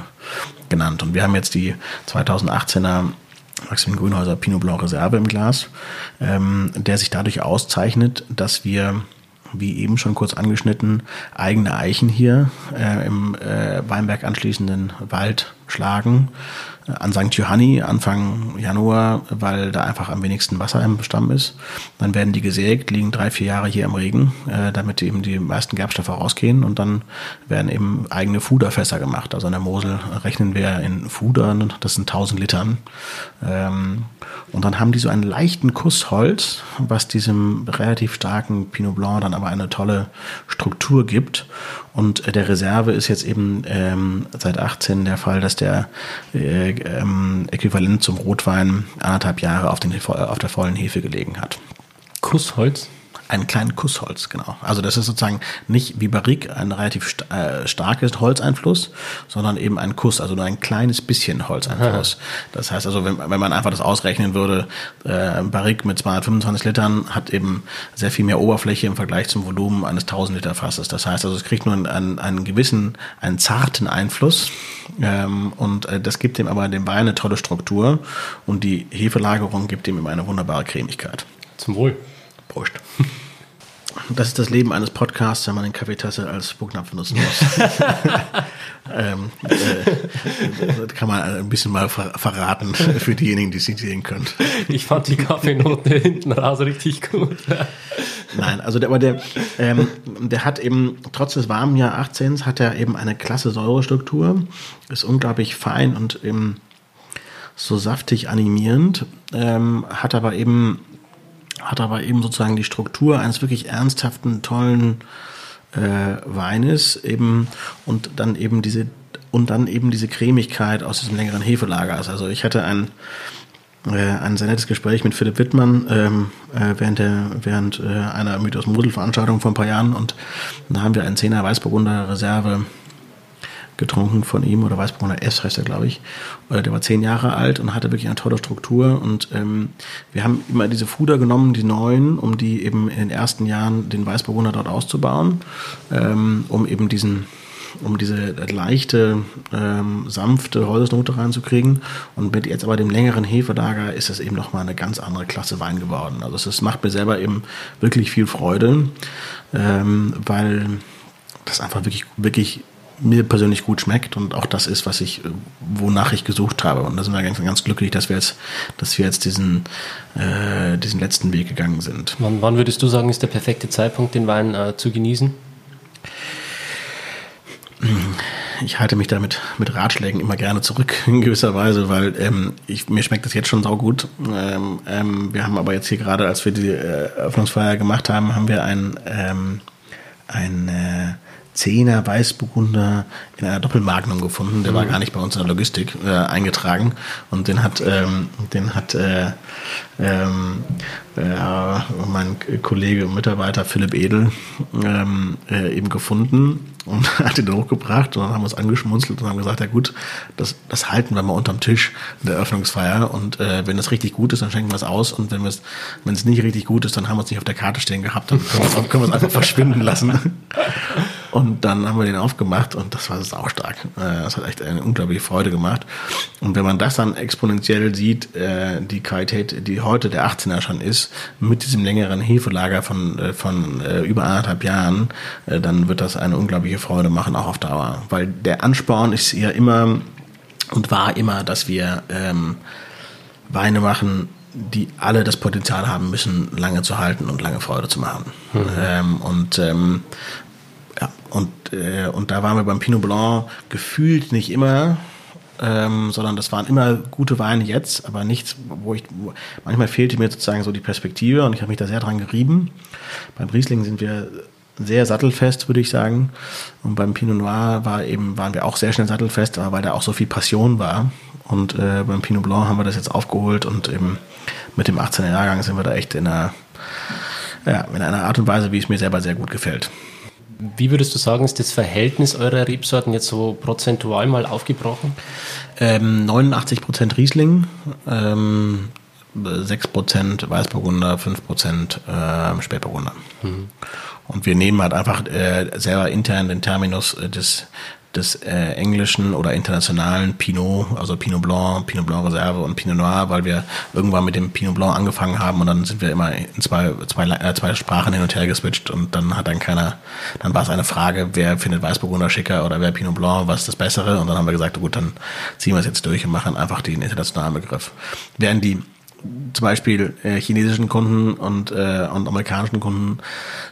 genannt. Und wir haben jetzt die 2018er Maximilian Grünhäuser Pinot Blanc Reserve im Glas, ähm, der sich dadurch auszeichnet, dass wir wie eben schon kurz angeschnitten, eigene Eichen hier äh, im äh, Weinberg anschließenden Wald schlagen an St. Johanni Anfang Januar, weil da einfach am wenigsten Wasser im Stamm ist. Dann werden die gesägt, liegen drei, vier Jahre hier im Regen, äh, damit eben die meisten Gerbstoffe rausgehen und dann werden eben eigene Fuderfässer gemacht. Also an der Mosel rechnen wir in Fudern, das sind 1000 Litern. Ähm, und dann haben die so einen leichten Kuss Holz, was diesem relativ starken Pinot Blanc dann aber eine tolle Struktur gibt. Und der Reserve ist jetzt eben ähm, seit 18 der Fall, dass der äh, ähm, äquivalent zum Rotwein anderthalb Jahre auf, den, auf der vollen Hefe gelegen hat. Kussholz? Einen kleinen Kussholz, genau. Also das ist sozusagen nicht wie Barrique ein relativ st äh, starkes Holzeinfluss, sondern eben ein Kuss, also nur ein kleines bisschen Holzeinfluss. Aha. Das heißt also, wenn, wenn man einfach das ausrechnen würde, äh, Barrique mit 225 Litern hat eben sehr viel mehr Oberfläche im Vergleich zum Volumen eines 1000 Liter Fasses. Das heißt also, es kriegt nur einen, einen gewissen, einen zarten Einfluss ähm, und äh, das gibt dem aber dem Wein eine tolle Struktur und die Hefelagerung gibt ihm eine wunderbare Cremigkeit. Zum Wohl. Prost. Das ist das Leben eines Podcasts, wenn man eine Kaffeetasse als Spucknapf benutzen muss. ähm, äh, kann man ein bisschen mal ver verraten für diejenigen, die es nicht sehen können. Ich fand die Kaffeenote hinten raus richtig gut. Nein, also der, aber der, ähm, der hat eben, trotz des warmen Jahr 18, hat er eben eine klasse Säurestruktur, ist unglaublich fein und eben so saftig animierend, ähm, hat aber eben hat aber eben sozusagen die Struktur eines wirklich ernsthaften, tollen äh, Weines eben und dann eben diese und dann eben diese Cremigkeit aus diesem längeren Hefelagers. Also ich hatte ein äh, ein sehr nettes Gespräch mit Philipp Wittmann ähm, äh, während, der, während äh, einer Mythos Mosel Veranstaltung vor ein paar Jahren und da haben wir einen Zehner Weißburgunder Reserve getrunken von ihm oder Weißbrunner S heißt er, glaube ich. Oder der war zehn Jahre alt und hatte wirklich eine tolle Struktur. Und ähm, wir haben immer diese Fuder genommen, die neuen, um die eben in den ersten Jahren den Weißburgunder dort auszubauen, ähm, um eben diesen um diese leichte, ähm, sanfte Holznote reinzukriegen. Und mit jetzt aber dem längeren Hefelager ist es eben nochmal eine ganz andere Klasse Wein geworden. Also es macht mir selber eben wirklich viel Freude, ähm, weil das einfach wirklich, wirklich mir persönlich gut schmeckt und auch das ist, was ich, wonach ich gesucht habe. Und da sind wir ganz, ganz glücklich, dass wir jetzt, dass wir jetzt diesen, äh, diesen letzten Weg gegangen sind. Wann, wann würdest du sagen, ist der perfekte Zeitpunkt, den Wein äh, zu genießen? ich halte mich damit mit Ratschlägen immer gerne zurück in gewisser Weise, weil ähm, ich, mir schmeckt das jetzt schon saugut. Ähm, ähm, wir haben aber jetzt hier gerade, als wir die äh, Eröffnungsfeier gemacht haben, haben wir ein, ähm, ein äh, Zehner Weißburgunder in einer Doppelmagnum gefunden. Der mhm. war gar nicht bei uns in der Logistik äh, eingetragen und den hat, ähm, den hat äh, ähm, äh, mein Kollege und Mitarbeiter Philipp Edel ähm, äh, eben gefunden und hat ihn hochgebracht und dann haben wir uns angeschmunzelt und haben gesagt, ja gut, das, das halten wir mal unterm Tisch in der Eröffnungsfeier und äh, wenn das richtig gut ist, dann schenken wir es aus und wenn es wenn es nicht richtig gut ist, dann haben wir es nicht auf der Karte stehen gehabt, dann können wir es einfach verschwinden lassen. Und dann haben wir den aufgemacht und das war auch stark. Äh, das hat echt eine unglaubliche Freude gemacht. Und wenn man das dann exponentiell sieht, äh, die Qualität, die heute der 18er schon ist, mit diesem längeren Hefelager von, äh, von über anderthalb Jahren, dann wird das eine unglaubliche Freude machen, auch auf Dauer. Weil der Ansporn ist ja immer und war immer, dass wir ähm, Weine machen, die alle das Potenzial haben müssen, lange zu halten und lange Freude zu machen. Mhm. Ähm, und ähm, ja, und, äh, und da waren wir beim Pinot Blanc gefühlt nicht immer, ähm, sondern das waren immer gute Weine jetzt, aber nichts, wo ich, wo, manchmal fehlte mir sozusagen so die Perspektive und ich habe mich da sehr dran gerieben. Beim Riesling sind wir sehr sattelfest, würde ich sagen. Und beim Pinot Noir war eben, waren wir auch sehr schnell sattelfest, aber weil da auch so viel Passion war. Und äh, beim Pinot Blanc haben wir das jetzt aufgeholt und eben mit dem 18er Jahrgang sind wir da echt in einer, ja, in einer Art und Weise, wie es mir selber sehr gut gefällt. Wie würdest du sagen, ist das Verhältnis eurer Rebsorten jetzt so prozentual mal aufgebrochen? Ähm, 89 Prozent Riesling, ähm, 6 Prozent Weißburgunder, 5 Prozent äh, Spätburgunder. Mhm. Und wir nehmen halt einfach äh, selber intern den Terminus äh, des des äh, englischen oder internationalen Pinot, also Pinot Blanc, Pinot Blanc Reserve und Pinot Noir, weil wir irgendwann mit dem Pinot Blanc angefangen haben und dann sind wir immer in zwei, zwei, äh, zwei Sprachen hin und her geswitcht und dann hat dann keiner, dann war es eine Frage, wer findet Weißburgunder schicker oder wer Pinot Blanc, was ist das Bessere und dann haben wir gesagt, gut, dann ziehen wir es jetzt durch und machen einfach den internationalen Begriff. Während die zum Beispiel äh, chinesischen Kunden und, äh, und amerikanischen Kunden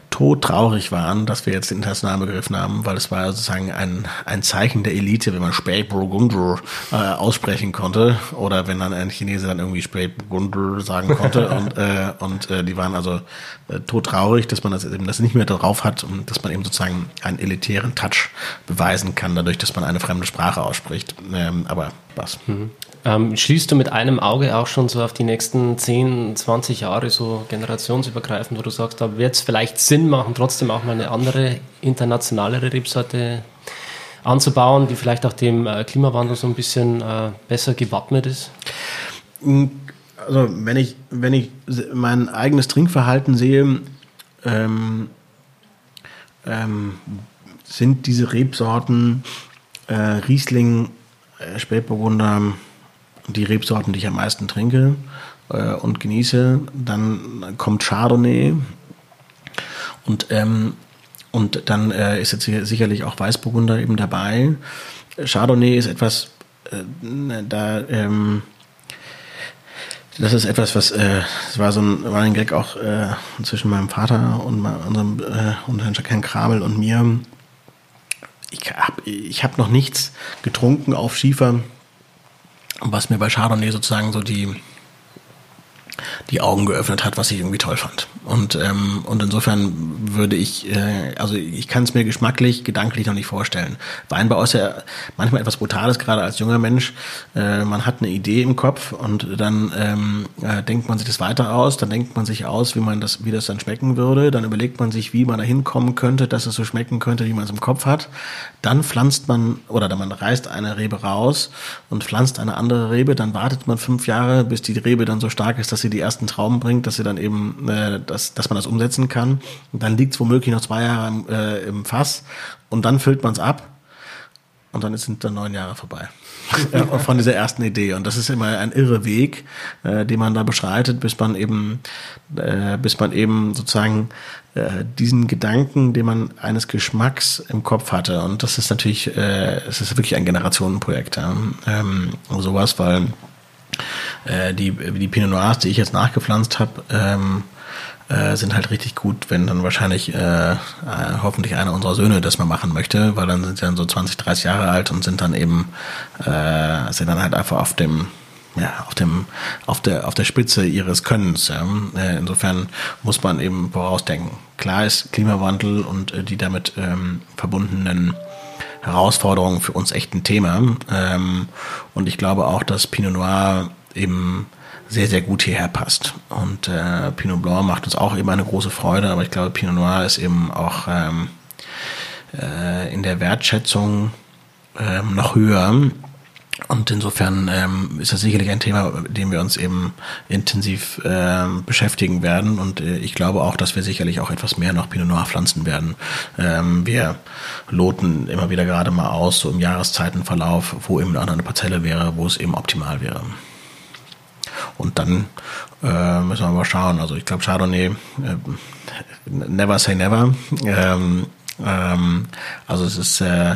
todtraurig waren, dass wir jetzt den internationalen Begriff nahmen, weil es war sozusagen ein, ein Zeichen der Elite, wenn man Spätburgunder äh, aussprechen konnte oder wenn dann ein Chinese dann irgendwie Spätburgunder sagen konnte und, äh, und äh, die waren also äh, todtraurig, dass man das eben das nicht mehr darauf hat und dass man eben sozusagen einen elitären Touch beweisen kann, dadurch, dass man eine fremde Sprache ausspricht. Ähm, aber was? Mhm. Ähm, schließt du mit einem Auge auch schon so auf die nächsten 10, 20 Jahre so generationsübergreifend, wo du sagst, da wird es vielleicht Sinn machen, trotzdem auch mal eine andere, internationalere Rebsorte anzubauen, die vielleicht auch dem äh, Klimawandel so ein bisschen äh, besser gewappnet ist? Also wenn ich, wenn ich mein eigenes Trinkverhalten sehe, ähm, ähm, sind diese Rebsorten äh, Riesling, äh, Spätburgunder, die Rebsorten, die ich am meisten trinke und genieße. Dann kommt Chardonnay und, ähm, und dann äh, ist jetzt sicherlich auch Weißburgunder eben dabei. Chardonnay ist etwas, äh, da ähm, das ist etwas, was äh, das war so ein Running Gag auch äh, zwischen meinem Vater und unserem äh, und Herrn Kramel und mir. Ich habe ich hab noch nichts getrunken auf Schiefer, was mir bei Chardonnay sozusagen so die, die Augen geöffnet hat, was ich irgendwie toll fand. Und, ähm, und insofern würde ich, äh, also ich kann es mir geschmacklich, gedanklich noch nicht vorstellen. Weinbau ist ja manchmal etwas Brutales, gerade als junger Mensch. Äh, man hat eine Idee im Kopf und dann ähm, äh, denkt man sich das weiter aus, dann denkt man sich aus, wie man das, wie das dann schmecken würde, dann überlegt man sich, wie man da hinkommen könnte, dass es so schmecken könnte, wie man es im Kopf hat. Dann pflanzt man oder man reißt eine Rebe raus und pflanzt eine andere Rebe, dann wartet man fünf Jahre, bis die Rebe dann so stark ist, dass sie die ersten Trauben bringt, dass sie dann eben äh, das dass, dass man das umsetzen kann. Und dann liegt es womöglich noch zwei Jahre im, äh, im Fass und dann füllt man es ab und dann sind dann neun Jahre vorbei. von dieser ersten Idee. Und das ist immer ein irre Weg, äh, den man da beschreitet, bis man eben, äh, bis man eben sozusagen äh, diesen Gedanken, den man eines Geschmacks im Kopf hatte. Und das ist natürlich, äh, es ist wirklich ein Generationenprojekt. Ja. Ähm, sowas, weil äh, die, die Pinot Noirs, die ich jetzt nachgepflanzt habe, ähm, äh, sind halt richtig gut, wenn dann wahrscheinlich äh, äh, hoffentlich einer unserer Söhne das mal machen möchte, weil dann sind sie dann so 20, 30 Jahre alt und sind dann eben äh, sind dann halt einfach auf dem ja, auf dem, auf der, auf der Spitze ihres Könnens. Ja. Äh, insofern muss man eben vorausdenken. Klar ist Klimawandel und äh, die damit ähm, verbundenen Herausforderungen für uns echt ein Thema. Ähm, und ich glaube auch, dass Pinot Noir eben sehr, sehr gut hierher passt. Und äh, Pinot Blanc macht uns auch eben eine große Freude, aber ich glaube, Pinot Noir ist eben auch ähm, äh, in der Wertschätzung ähm, noch höher. Und insofern ähm, ist das sicherlich ein Thema, mit dem wir uns eben intensiv ähm, beschäftigen werden. Und äh, ich glaube auch, dass wir sicherlich auch etwas mehr noch Pinot Noir pflanzen werden. Ähm, wir loten immer wieder gerade mal aus, so im Jahreszeitenverlauf, wo eben auch eine Parzelle wäre, wo es eben optimal wäre. Und dann äh, müssen wir mal schauen. Also ich glaube Chardonnay, äh, never say never. Ähm, ähm, also es ist äh,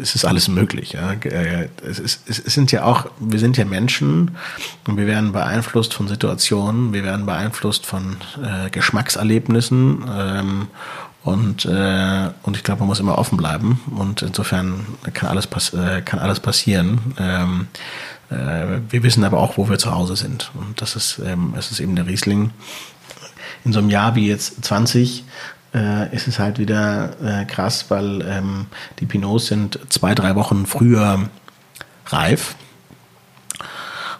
es ist alles möglich. Ja. Äh, es, ist, es sind ja auch, wir sind ja Menschen und wir werden beeinflusst von Situationen, wir werden beeinflusst von äh, Geschmackserlebnissen ähm, und, äh, und ich glaube, man muss immer offen bleiben und insofern kann alles, pass äh, kann alles passieren. Ähm, äh, wir wissen aber auch, wo wir zu Hause sind. Und das ist, ähm, es ist eben der Riesling. In so einem Jahr wie jetzt 20 äh, ist es halt wieder äh, krass, weil ähm, die Pinots sind zwei, drei Wochen früher reif.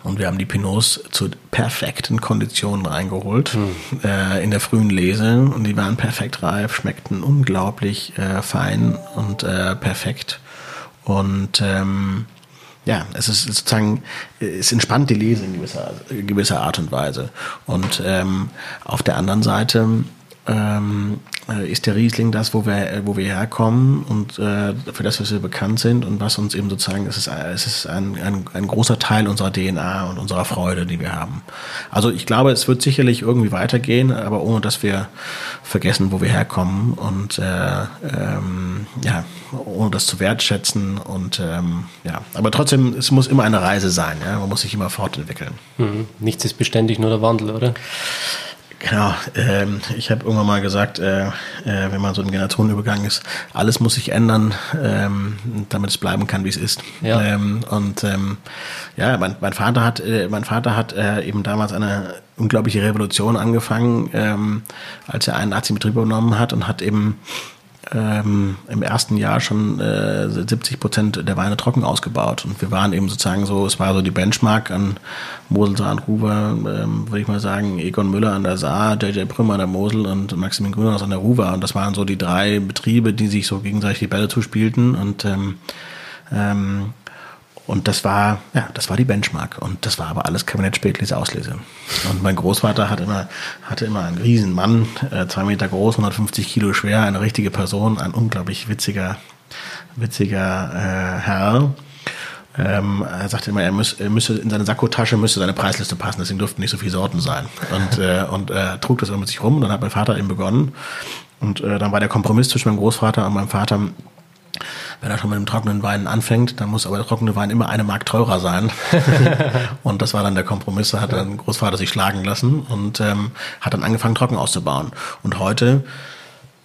Und wir haben die Pinots zu perfekten Konditionen reingeholt hm. äh, in der frühen Lese. Und die waren perfekt reif, schmeckten unglaublich äh, fein und äh, perfekt. Und ähm, ja, es ist sozusagen, es entspannt die Lese in gewisser, gewisser Art und Weise. Und ähm, auf der anderen Seite ähm, äh, ist der Riesling das, wo wir, wo wir herkommen und äh, für das, was wir bekannt sind und was uns eben sozusagen, es ist, es ist ein, ein, ein großer Teil unserer DNA und unserer Freude, die wir haben. Also ich glaube, es wird sicherlich irgendwie weitergehen, aber ohne dass wir vergessen, wo wir herkommen und äh, ähm, ja, ohne das zu wertschätzen und ähm, ja, aber trotzdem, es muss immer eine Reise sein, ja, man muss sich immer fortentwickeln. Mhm. Nichts ist beständig, nur der Wandel, oder? Genau, ähm, ich habe irgendwann mal gesagt, äh, äh, wenn man so ein Generationenübergang ist, alles muss sich ändern, ähm, damit es bleiben kann, wie es ist. Ja. Ähm, und ähm, ja, mein, mein Vater hat, äh, mein Vater hat äh, eben damals eine unglaubliche Revolution angefangen, ähm, als er einen Aktienbetrieb übernommen hat und hat eben ähm, im ersten Jahr schon äh, 70 Prozent der Weine trocken ausgebaut. Und wir waren eben sozusagen so, es war so die Benchmark an Mosel, Saar und Ruwer, ähm, würde ich mal sagen, Egon Müller an der Saar, JJ Prümmer an der Mosel und Maximin Grünhaus an der Ruwer. Und das waren so die drei Betriebe, die sich so gegenseitig die Bälle zuspielten. Und ähm, ähm, und das war, ja, das war die Benchmark. Und das war aber alles Kabinett Spätlese Auslese. Und mein Großvater hat immer, hatte immer einen riesen Mann, äh, zwei Meter groß, 150 Kilo schwer, eine richtige Person, ein unglaublich witziger, witziger äh, Herr. Ähm, er sagte immer, er, müß, er müsse in seine Sakkotasche müsste seine Preisliste passen, deswegen durften nicht so viele Sorten sein. Und, äh, und äh, trug das immer mit sich rum und dann hat mein Vater eben begonnen. Und äh, dann war der Kompromiss zwischen meinem Großvater und meinem Vater, wenn er schon mit dem trockenen Wein anfängt, dann muss aber der trockene Wein immer eine Mark teurer sein. und das war dann der Kompromiss. Da hat dann Großvater sich schlagen lassen und ähm, hat dann angefangen, trocken auszubauen. Und heute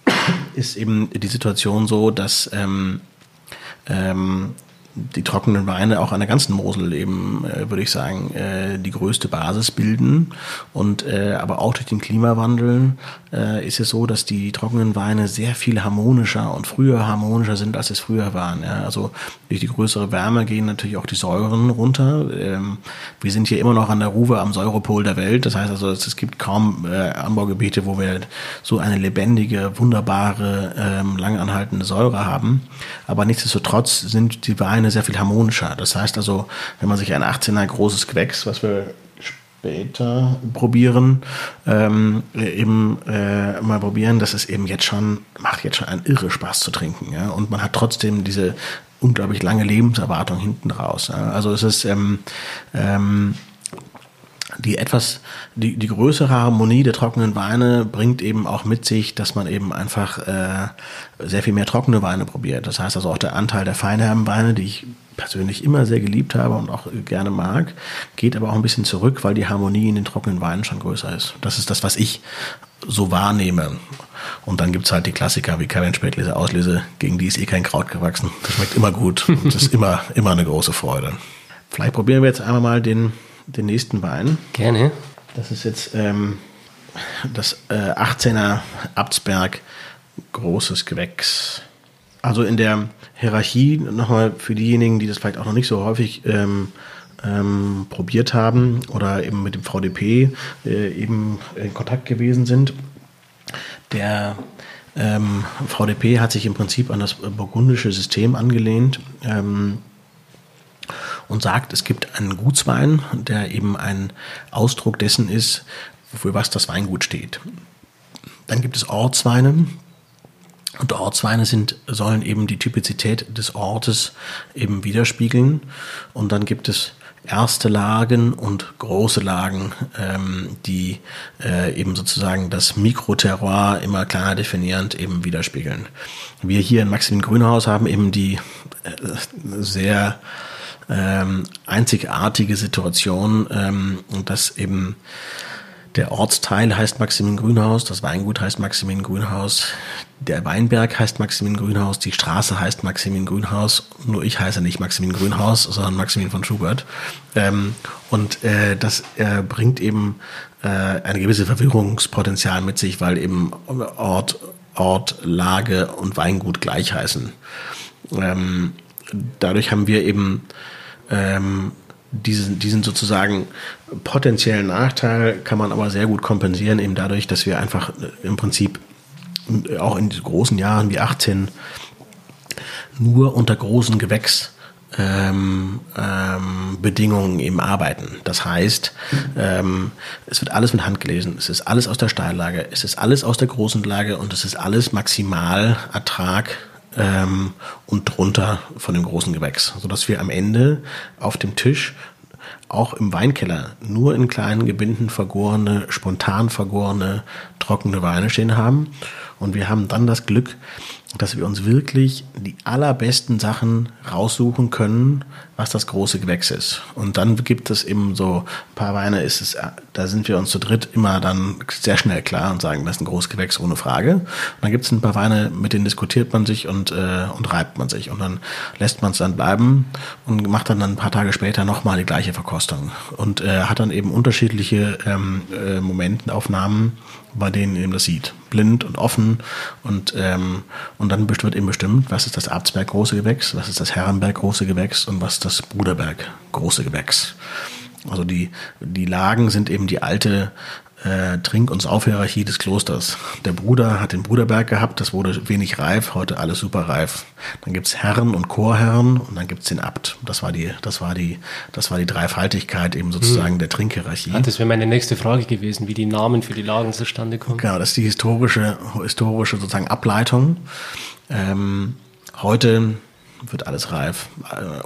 ist eben die Situation so, dass ähm, ähm, die trockenen Weine auch an der ganzen Mosel eben, äh, würde ich sagen, äh, die größte Basis bilden. Und äh, aber auch durch den Klimawandel äh, ist es so, dass die trockenen Weine sehr viel harmonischer und früher harmonischer sind, als es früher waren. Ja? Also durch die größere Wärme gehen natürlich auch die Säuren runter. Ähm, wir sind hier immer noch an der Ruwe am Säurepol der Welt. Das heißt also, es gibt kaum äh, Anbaugebiete, wo wir so eine lebendige, wunderbare, ähm, langanhaltende Säure haben. Aber nichtsdestotrotz sind die Weine sehr viel harmonischer. Das heißt also, wenn man sich ein 18er großes Gewächs, was wir später probieren, ähm, eben äh, mal probieren, das ist eben jetzt schon, macht jetzt schon einen irre Spaß zu trinken. Ja? Und man hat trotzdem diese unglaublich lange Lebenserwartung hinten raus. Also es ist ähm, ähm, die etwas, die, die größere Harmonie der trockenen Weine bringt eben auch mit sich, dass man eben einfach äh, sehr viel mehr trockene Weine probiert. Das heißt also auch der Anteil der feinherben Weine, die ich persönlich immer sehr geliebt habe und auch gerne mag, geht aber auch ein bisschen zurück, weil die Harmonie in den trockenen Weinen schon größer ist. Das ist das, was ich so wahrnehme. Und dann gibt's halt die Klassiker wie Cabernet Spätlese, Auslese, gegen die ist eh kein Kraut gewachsen. Das schmeckt immer gut und das ist immer, immer eine große Freude. Vielleicht probieren wir jetzt einmal mal den den nächsten Wein. Gerne. Das ist jetzt ähm, das äh, 18er Abtsberg großes Gewächs. Also in der Hierarchie nochmal für diejenigen, die das vielleicht auch noch nicht so häufig ähm, ähm, probiert haben oder eben mit dem VDP äh, eben in Kontakt gewesen sind. Der ähm, VDP hat sich im Prinzip an das burgundische System angelehnt. Und sagt, es gibt einen Gutswein, der eben ein Ausdruck dessen ist, für was das Weingut steht. Dann gibt es Ortsweine. Und Ortsweine sind, sollen eben die Typizität des Ortes eben widerspiegeln. Und dann gibt es erste Lagen und große Lagen, ähm, die äh, eben sozusagen das Mikroterroir immer kleiner definierend eben widerspiegeln. Wir hier in Maximin Grünhaus haben eben die äh, sehr ähm, einzigartige Situation, ähm, dass eben der Ortsteil heißt Maximin Grünhaus, das Weingut heißt Maximin Grünhaus, der Weinberg heißt Maximin Grünhaus, die Straße heißt Maximin Grünhaus, nur ich heiße nicht Maximin Grünhaus, sondern Maximin von Schubert. Ähm, und äh, das äh, bringt eben äh, eine gewisse Verwirrungspotenzial mit sich, weil eben Ort, Ort, Lage und Weingut gleich heißen. Ähm, dadurch haben wir eben ähm, diesen, diesen sozusagen potenziellen Nachteil kann man aber sehr gut kompensieren, eben dadurch, dass wir einfach äh, im Prinzip äh, auch in großen Jahren wie 18 nur unter großen Gewächs ähm, ähm, Bedingungen eben arbeiten. Das heißt, ähm, es wird alles mit Hand gelesen, es ist alles aus der Steillage, es ist alles aus der großen Lage und es ist alles Maximalertrag ähm, und drunter von dem großen Gewächs, sodass wir am Ende auf dem Tisch auch im Weinkeller nur in kleinen Gebinden vergorene, spontan vergorene, trockene Weine stehen haben. Und wir haben dann das Glück, dass wir uns wirklich die allerbesten Sachen raussuchen können, was das große Gewächs ist. Und dann gibt es eben so ein paar Weine, ist es, da sind wir uns zu dritt immer dann sehr schnell klar und sagen, das ist ein großes Gewächs ohne Frage. Und dann gibt es ein paar Weine, mit denen diskutiert man sich und, äh, und reibt man sich. Und dann lässt man es dann bleiben und macht dann, dann ein paar Tage später nochmal die gleiche Verkostung. Und äh, hat dann eben unterschiedliche ähm, äh, Momentaufnahmen, bei denen eben das sieht. Blind und offen und, ähm, und dann wird eben bestimmt, was ist das Abtsberg große Gewächs, was ist das Herrenberg große Gewächs und was ist das Bruderberg große Gewächs. Also die, die Lagen sind eben die alte äh, Trink- und Saufhierarchie des Klosters. Der Bruder hat den Bruderberg gehabt, das wurde wenig reif, heute alles super reif. Dann gibt's Herren und Chorherren und dann gibt's den Abt. Das war die, das war die, das war die Dreifaltigkeit eben sozusagen hm. der Trinkhierarchie. Ah, das wäre meine nächste Frage gewesen, wie die Namen für die Lagen zustande kommen. Genau, das ist die historische, historische sozusagen Ableitung. Ähm, heute wird alles reif.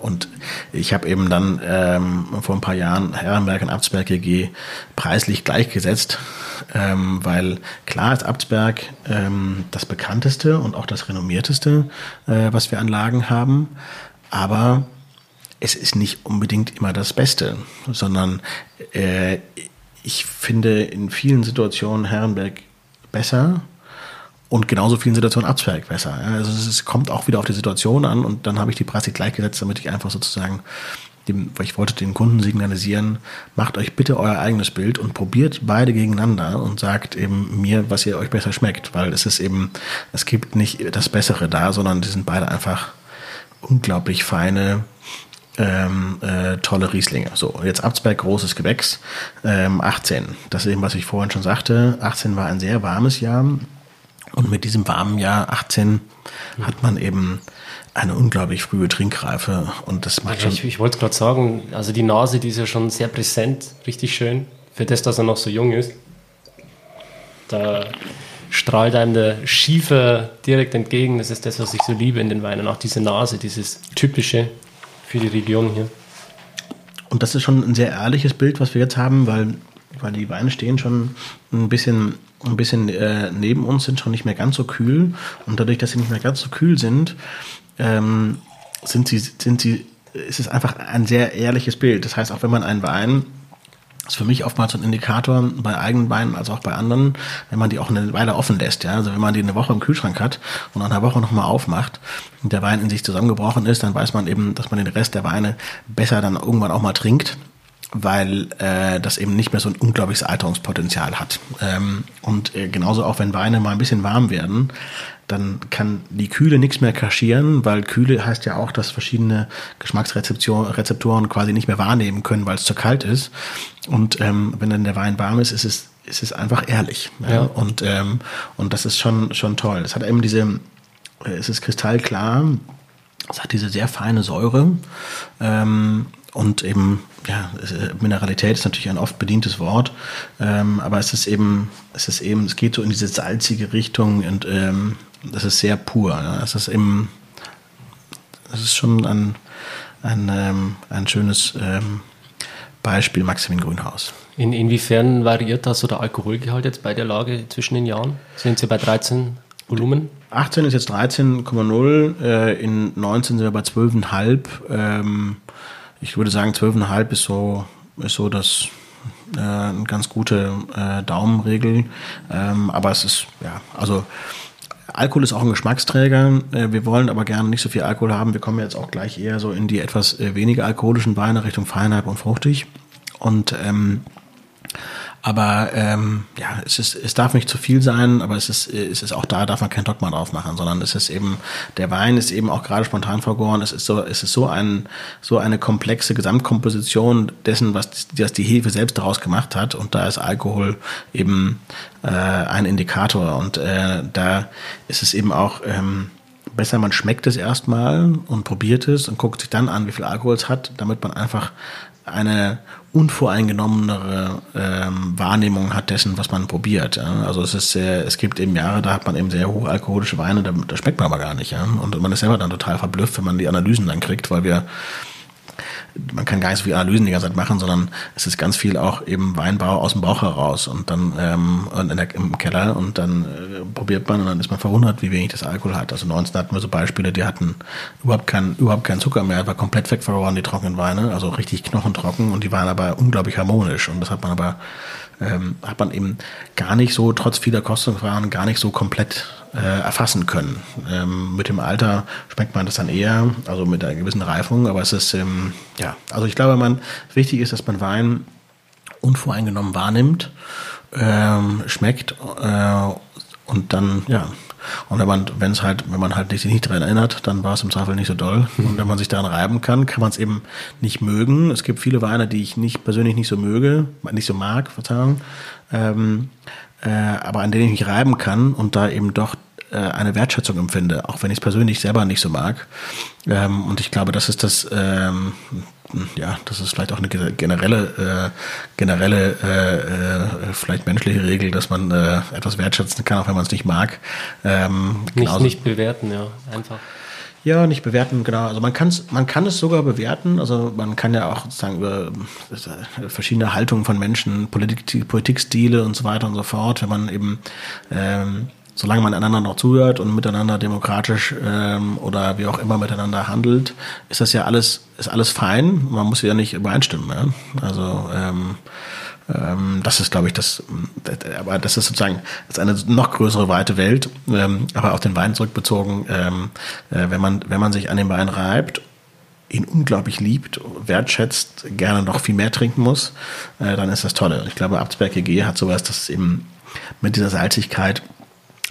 Und ich habe eben dann ähm, vor ein paar Jahren Herrenberg und Abtsberg GG preislich gleichgesetzt, ähm, weil klar ist Abtsberg ähm, das bekannteste und auch das renommierteste, äh, was wir an Lagen haben, aber es ist nicht unbedingt immer das Beste, sondern äh, ich finde in vielen Situationen Herrenberg besser und genauso vielen Situationen Abzweig besser. Also es kommt auch wieder auf die Situation an und dann habe ich die Preise gleichgesetzt, damit ich einfach sozusagen dem, ich wollte den Kunden signalisieren, macht euch bitte euer eigenes Bild und probiert beide gegeneinander und sagt eben mir, was ihr euch besser schmeckt, weil es ist eben, es gibt nicht das Bessere da, sondern die sind beide einfach unglaublich feine, ähm, äh, tolle Rieslinge. So, jetzt Abtsberg, großes Gewächs, ähm, 18. Das ist eben, was ich vorhin schon sagte. 18 war ein sehr warmes Jahr. Und mit diesem warmen Jahr 18 hat man eben eine unglaublich frühe Trinkreife und das macht schon. Ich, ich wollte gerade sagen, also die Nase, die ist ja schon sehr präsent, richtig schön. Für das, dass er noch so jung ist. Da strahlt einem der Schiefer direkt entgegen. Das ist das, was ich so liebe in den Weinen. Auch diese Nase, dieses typische für die Region hier. Und das ist schon ein sehr ehrliches Bild, was wir jetzt haben, weil, weil die Weine stehen schon ein bisschen, ein bisschen äh, neben uns, sind schon nicht mehr ganz so kühl. Und dadurch, dass sie nicht mehr ganz so kühl sind, ähm, sind sie, sind sie, ist es einfach ein sehr ehrliches Bild. Das heißt, auch wenn man einen Wein ist für mich oftmals ein Indikator bei eigenen Weinen als auch bei anderen, wenn man die auch eine Weile offen lässt. Ja? Also wenn man die eine Woche im Kühlschrank hat und nach einer Woche nochmal aufmacht und der Wein in sich zusammengebrochen ist, dann weiß man eben, dass man den Rest der Weine besser dann irgendwann auch mal trinkt weil äh, das eben nicht mehr so ein unglaubliches Alterungspotenzial hat. Ähm, und äh, genauso auch, wenn Weine mal ein bisschen warm werden, dann kann die Kühle nichts mehr kaschieren, weil Kühle heißt ja auch, dass verschiedene Geschmacksrezeptoren quasi nicht mehr wahrnehmen können, weil es zu kalt ist. Und ähm, wenn dann der Wein warm ist, ist es, ist es einfach ehrlich. Ja? ja. Und, ähm, und das ist schon, schon toll. Es hat eben diese, äh, es ist kristallklar, es hat diese sehr feine Säure ähm, und eben ja, äh, Mineralität ist natürlich ein oft bedientes Wort, ähm, aber es ist eben, es ist eben, es geht so in diese salzige Richtung und ähm, das ist sehr pur. Ja. Es ist eben, es ist schon ein, ein, ähm, ein schönes ähm, Beispiel Maximin Grünhaus. In, inwiefern variiert das so der Alkoholgehalt jetzt bei der Lage zwischen den Jahren? Sind Sie bei 13 Volumen? 18 ist jetzt 13,0, äh, in 19 sind wir bei 12,5. Ähm, ich würde sagen, 12,5 ist so, ist so das äh, eine ganz gute äh, Daumenregel. Ähm, aber es ist, ja, also Alkohol ist auch ein Geschmacksträger. Äh, wir wollen aber gerne nicht so viel Alkohol haben. Wir kommen jetzt auch gleich eher so in die etwas äh, weniger alkoholischen Weine Richtung Feinheit und fruchtig. Und ähm, aber ähm, ja, es, ist, es darf nicht zu viel sein, aber es ist, es ist auch da, darf man kein Dogma drauf machen, sondern es ist eben, der Wein ist eben auch gerade spontan vergoren, es ist so, es ist so ein, so eine komplexe Gesamtkomposition dessen, was, was die Hefe selbst daraus gemacht hat. Und da ist Alkohol eben äh, ein Indikator. Und äh, da ist es eben auch ähm, besser, man schmeckt es erstmal und probiert es und guckt sich dann an, wie viel Alkohol es hat, damit man einfach eine unvoreingenommenere ähm, Wahrnehmung hat dessen, was man probiert. Ja? Also es ist sehr, es gibt eben Jahre, da hat man eben sehr hochalkoholische Weine, da, da schmeckt man aber gar nicht. Ja? Und man ist selber dann total verblüfft, wenn man die Analysen dann kriegt, weil wir man kann gar nicht so viele Analysen die ganze Zeit machen, sondern es ist ganz viel auch eben Weinbau aus dem Bauch heraus und dann ähm, und der, im Keller und dann äh, probiert man und dann ist man verwundert, wie wenig das Alkohol hat. Also 19 hatten wir so Beispiele, die hatten überhaupt keinen überhaupt keinen Zucker mehr, war komplett wegverloren, die trockenen Weine, also richtig knochentrocken und die waren aber unglaublich harmonisch und das hat man aber ähm, hat man eben gar nicht so, trotz vieler Kostungswaren, gar nicht so komplett äh, erfassen können. Ähm, mit dem Alter schmeckt man das dann eher, also mit einer gewissen Reifung, aber es ist, ähm, ja, also ich glaube, man, wichtig ist, dass man Wein unvoreingenommen wahrnimmt, ähm, schmeckt äh, und dann, ja, und wenn man, wenn es halt, wenn man halt sich nicht daran erinnert, dann war es im Zweifel nicht so doll. Und wenn man sich daran reiben kann, kann man es eben nicht mögen. Es gibt viele Weine, die ich nicht persönlich nicht so möge, nicht so mag, Verzeihung, ähm, äh, aber an denen ich mich reiben kann und da eben doch äh, eine Wertschätzung empfinde, auch wenn ich es persönlich selber nicht so mag. Ähm, und ich glaube, das ist das, ähm, ja, das ist vielleicht auch eine generelle, äh, generelle, äh, äh, vielleicht menschliche Regel, dass man äh, etwas wertschätzen kann, auch wenn man es nicht mag. Ähm, nicht, nicht bewerten, ja, einfach. Ja, nicht bewerten, genau. Also man kann es, man kann es sogar bewerten. Also man kann ja auch sozusagen über äh, verschiedene Haltungen von Menschen, Politik, Politikstile und so weiter und so fort, wenn man eben ähm, solange man einander noch zuhört und miteinander demokratisch ähm, oder wie auch immer miteinander handelt, ist das ja alles, ist alles fein. Man muss ja nicht übereinstimmen. Ja? Also ähm, ähm, das ist, glaube ich, das, aber das ist sozusagen das ist eine noch größere weite Welt, ähm, aber auf den Wein zurückbezogen, ähm, äh, wenn man, wenn man sich an den Wein reibt ihn unglaublich liebt, wertschätzt, gerne noch viel mehr trinken muss, äh, dann ist das tolle. Ich glaube, Abtsberg EG hat sowas, dass es eben mit dieser Salzigkeit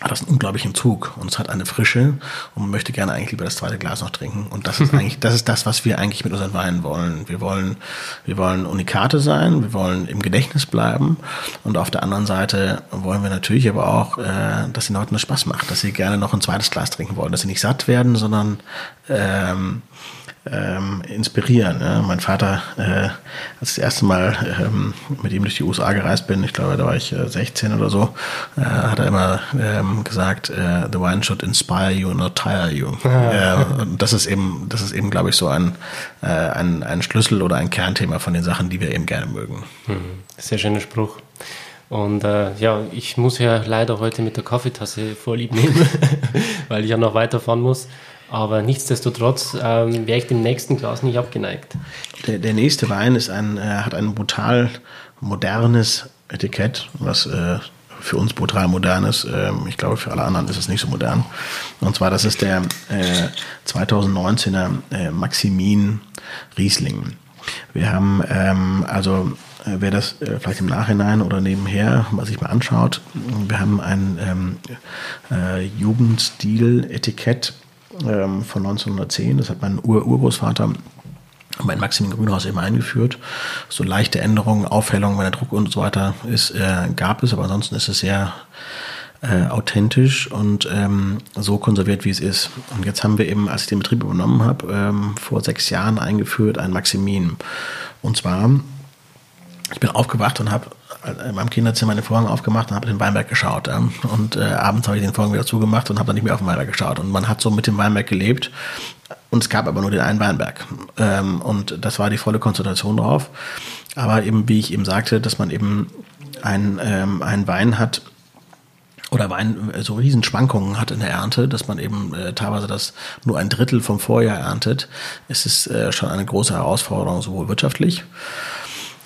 hat das einen unglaublichen Zug und es hat eine Frische und man möchte gerne eigentlich lieber das zweite Glas noch trinken. Und das ist eigentlich, das ist das, was wir eigentlich mit unseren Weinen wollen. Wir wollen, wir wollen Unikate sein, wir wollen im Gedächtnis bleiben und auf der anderen Seite wollen wir natürlich aber auch, äh, dass den Leuten das Spaß macht, dass sie gerne noch ein zweites Glas trinken wollen, dass sie nicht satt werden, sondern ähm, ähm, inspirieren. Ja. Mein Vater, äh, als ich das erste Mal ähm, mit ihm durch die USA gereist bin, ich glaube, da war ich äh, 16 oder so, äh, hat er immer ähm, gesagt, äh, the wine should inspire you, not tire you. Ja. Äh, und das ist eben, das ist eben, glaube ich, so ein, äh, ein, ein Schlüssel oder ein Kernthema von den Sachen, die wir eben gerne mögen. Mhm. Sehr schöner Spruch. Und äh, ja, ich muss ja leider heute mit der Kaffeetasse vorlieb nehmen, weil ich ja noch weiterfahren muss. Aber nichtsdestotrotz ähm, wäre ich dem nächsten Glas nicht abgeneigt. Der, der nächste Wein ist ein, äh, hat ein brutal modernes Etikett, was äh, für uns brutal modern ist. Ähm, ich glaube, für alle anderen ist es nicht so modern. Und zwar, das ist der äh, 2019er äh, Maximin Riesling. Wir haben ähm, also äh, wer das äh, vielleicht im Nachhinein oder nebenher mal sich mal anschaut, wir haben ein ähm, äh, Jugendstil-Etikett ähm, von 1910. Das hat mein Ur Urgroßvater mein Maximilian Grünhaus eben eingeführt. So leichte Änderungen, Aufhellungen, wenn der Druck und so weiter ist, äh, gab es, aber ansonsten ist es sehr äh, authentisch und ähm, so konserviert, wie es ist. Und jetzt haben wir eben, als ich den Betrieb übernommen habe, ähm, vor sechs Jahren eingeführt ein Maximin. Und zwar, ich bin aufgewacht und habe in meinem Kinderzimmer den Vorhang aufgemacht und habe den Weinberg geschaut. Ja. Und äh, abends habe ich den Vorhang wieder zugemacht und habe dann nicht mehr auf den Weinberg geschaut. Und man hat so mit dem Weinberg gelebt. Und es gab aber nur den einen Weinberg. Ähm, und das war die volle Konzentration drauf. Aber eben, wie ich eben sagte, dass man eben ein, ähm, einen Wein hat, oder Wein so riesen Schwankungen hat in der Ernte, dass man eben äh, teilweise das nur ein Drittel vom Vorjahr erntet, ist es äh, schon eine große Herausforderung, sowohl wirtschaftlich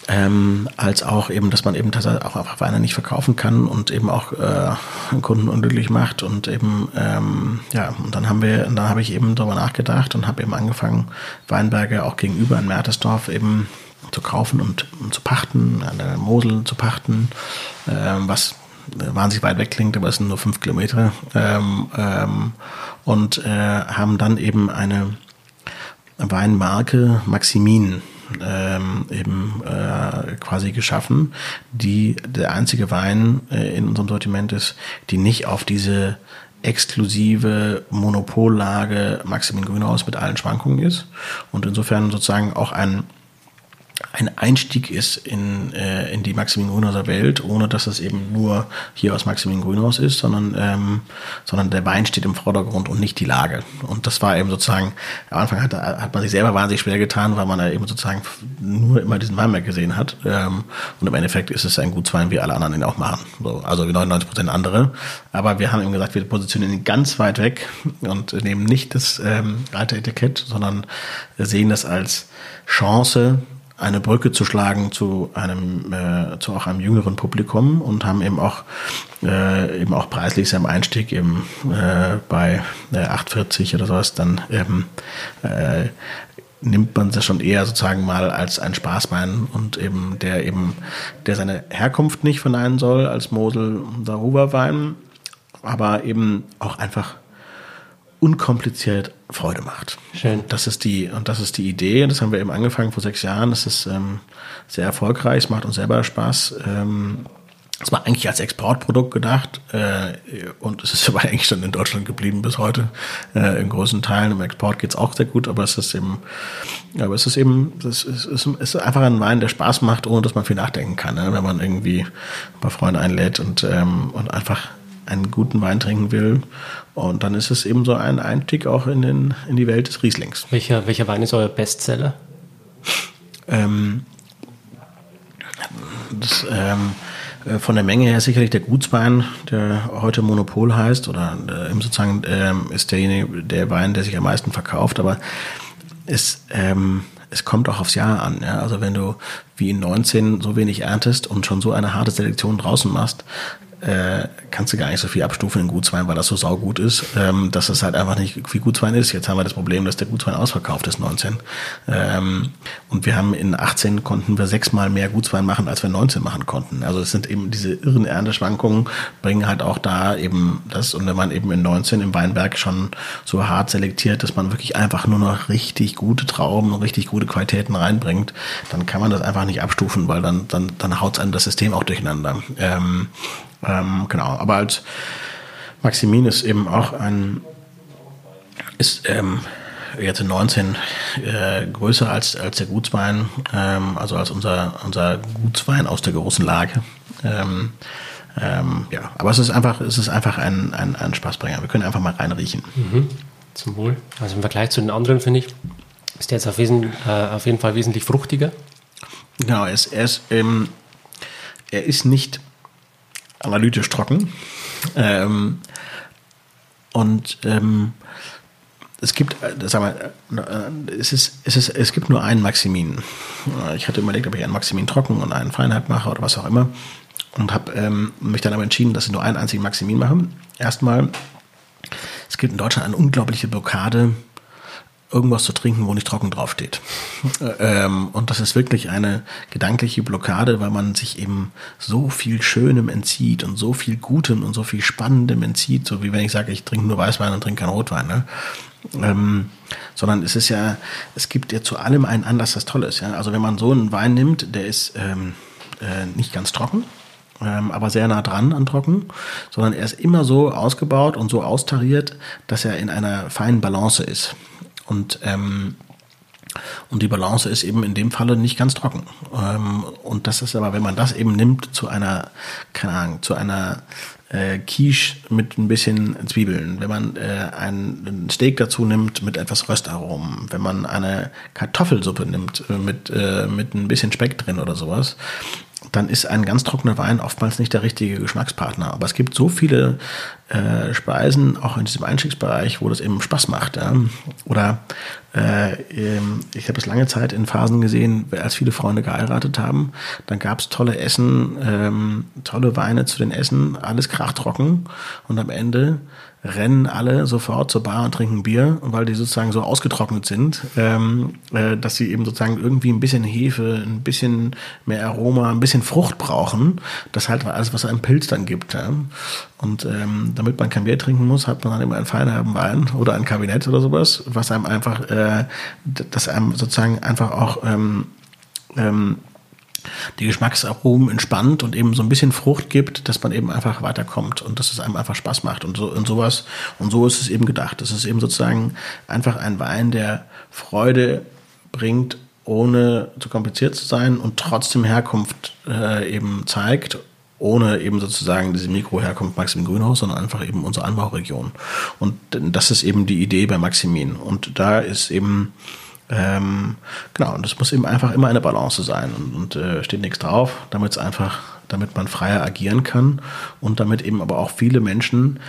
ähm, als auch eben, dass man eben tatsächlich auch einfach Weine nicht verkaufen kann und eben auch äh, Kunden unglücklich macht und eben ähm, ja und dann haben wir, dann habe ich eben darüber nachgedacht und habe eben angefangen Weinberge auch gegenüber in Mertesdorf eben zu kaufen und, und zu pachten, an der Mosel zu pachten, ähm, was wahnsinnig weit weg klingt, aber es sind nur fünf Kilometer ähm, ähm, und äh, haben dann eben eine Weinmarke Maximin ähm, eben äh, quasi geschaffen, die der einzige Wein äh, in unserem Sortiment ist, die nicht auf diese exklusive Monopollage Maximin Grünhaus mit allen Schwankungen ist. Und insofern sozusagen auch ein ein Einstieg ist in, äh, in die Maximin Grünhauser Welt, ohne dass es eben nur hier aus Maximin Grünhaus ist, sondern, ähm, sondern der Wein steht im Vordergrund und nicht die Lage. Und das war eben sozusagen, am Anfang hat, hat man sich selber wahnsinnig schwer getan, weil man da eben sozusagen nur immer diesen Weinberg gesehen hat. Ähm, und im Endeffekt ist es ein Gutswein, wie alle anderen ihn auch machen. So, also wie 99 Prozent andere. Aber wir haben eben gesagt, wir positionieren ihn ganz weit weg und nehmen nicht das ähm, alte Etikett, sondern sehen das als Chance, eine Brücke zu schlagen zu einem äh, zu auch einem jüngeren Publikum und haben eben auch äh, eben auch preislich am Einstieg eben äh, bei äh, 8,40 oder sowas. Dann eben äh, nimmt man das schon eher sozusagen mal als ein Spaßwein und eben der eben der seine Herkunft nicht verneinen soll als Mosel Daruba Wein, aber eben auch einfach unkompliziert Freude macht. Schön. Das ist die, und das ist die Idee. Das haben wir eben angefangen vor sechs Jahren. Das ist ähm, sehr erfolgreich. Es macht uns selber Spaß. Ähm, es war eigentlich als Exportprodukt gedacht äh, und es ist aber eigentlich schon in Deutschland geblieben bis heute. Äh, in großen Teilen im Export geht's auch sehr gut, aber es ist eben, aber es ist eben, es ist, es ist einfach ein Wein, der Spaß macht, ohne dass man viel nachdenken kann, ne? wenn man irgendwie ein paar Freunde einlädt und ähm, und einfach einen guten Wein trinken will. Und dann ist es eben so ein Einstieg auch in, den, in die Welt des Rieslings. Welcher, welcher Wein ist euer Bestseller? Ähm, das, ähm, äh, von der Menge her sicherlich der Gutswein, der heute Monopol heißt, oder äh, sozusagen ähm, ist derjenige, der Wein, der sich am meisten verkauft, aber es, ähm, es kommt auch aufs Jahr an. Ja? Also wenn du wie in 19 so wenig erntest und schon so eine harte Selektion draußen machst, äh, kannst du gar nicht so viel abstufen in Gutswein, weil das so saugut ist, ähm, dass es halt einfach nicht wie Gutswein ist. Jetzt haben wir das Problem, dass der Gutswein ausverkauft ist, 19. Ähm, und wir haben in 18 konnten wir sechsmal mehr Gutswein machen, als wir 19 machen konnten. Also es sind eben diese irren Ernteschwankungen, bringen halt auch da eben das, und wenn man eben in 19 im Weinberg schon so hart selektiert, dass man wirklich einfach nur noch richtig gute Trauben und richtig gute Qualitäten reinbringt, dann kann man das einfach nicht abstufen, weil dann, dann, dann haut einem das System auch durcheinander. Ähm, ähm, genau, aber als Maximin ist eben auch ein, ist, ähm, jetzt in 19 äh, größer als, als der Gutswein, ähm, also als unser, unser Gutswein aus der großen Lage. Ähm, ähm, ja, aber es ist einfach, es ist einfach ein, ein, ein Spaßbringer. Wir können einfach mal reinriechen. Mhm. Zum Wohl. Also im Vergleich zu den anderen, finde ich, ist der jetzt auf, wesen, äh, auf jeden Fall wesentlich fruchtiger. Genau, er ist, er ist, ähm, er ist nicht analytisch trocken. Ähm, und ähm, es gibt, äh, sag mal, äh, es, ist, es, ist, es gibt nur einen Maximin. Ich hatte überlegt, ob ich einen Maximin trocken und einen Feinheit mache oder was auch immer. Und habe ähm, mich dann aber entschieden, dass ich nur einen einzigen Maximin mache. Erstmal, es gibt in Deutschland eine unglaubliche Blockade irgendwas zu trinken, wo nicht trocken draufsteht. ähm, und das ist wirklich eine gedankliche Blockade, weil man sich eben so viel Schönem entzieht und so viel Gutem und so viel Spannendem entzieht, so wie wenn ich sage, ich trinke nur Weißwein und trinke keinen Rotwein. Ne? Ähm, sondern es ist ja, es gibt ja zu allem einen Anlass, das toll ist. Ja? Also wenn man so einen Wein nimmt, der ist ähm, äh, nicht ganz trocken, ähm, aber sehr nah dran an trocken, sondern er ist immer so ausgebaut und so austariert, dass er in einer feinen Balance ist. Und, ähm, und die Balance ist eben in dem Falle nicht ganz trocken. Ähm, und das ist aber, wenn man das eben nimmt zu einer, keine Ahnung, zu einer äh, Quiche mit ein bisschen Zwiebeln, wenn man äh, ein Steak dazu nimmt mit etwas Röstaromen, wenn man eine Kartoffelsuppe nimmt äh, mit, äh, mit ein bisschen Speck drin oder sowas, dann ist ein ganz trockener Wein oftmals nicht der richtige Geschmackspartner. Aber es gibt so viele äh, Speisen, auch in diesem Einstiegsbereich, wo das eben Spaß macht. Ja? Oder äh, ähm, ich habe es lange Zeit in Phasen gesehen, als viele Freunde geheiratet haben, dann gab es tolle Essen, ähm, tolle Weine zu den Essen, alles krachtrocken und am Ende rennen alle sofort zur Bar und trinken Bier, weil die sozusagen so ausgetrocknet sind, ähm, äh, dass sie eben sozusagen irgendwie ein bisschen Hefe, ein bisschen mehr Aroma, ein bisschen Frucht brauchen. Das halt alles, was einem Pilz dann gibt. Ja? Und ähm, damit man kein Bier trinken muss, hat man dann immer einen feinen Wein oder ein Kabinett oder sowas, was einem einfach, äh, das einem sozusagen einfach auch ähm, ähm, die Geschmacksaromen entspannt und eben so ein bisschen Frucht gibt, dass man eben einfach weiterkommt und dass es einem einfach Spaß macht und so und sowas. Und so ist es eben gedacht. Es ist eben sozusagen einfach ein Wein, der Freude bringt, ohne zu kompliziert zu sein und trotzdem Herkunft äh, eben zeigt, ohne eben sozusagen diese Mikroherkunft Maxim Grünhaus, sondern einfach eben unsere Anbauregion. Und das ist eben die Idee bei Maximin. Und da ist eben ähm, genau, und es muss eben einfach immer eine Balance sein und, und äh, steht nichts drauf, damit es einfach, damit man freier agieren kann und damit eben aber auch viele Menschen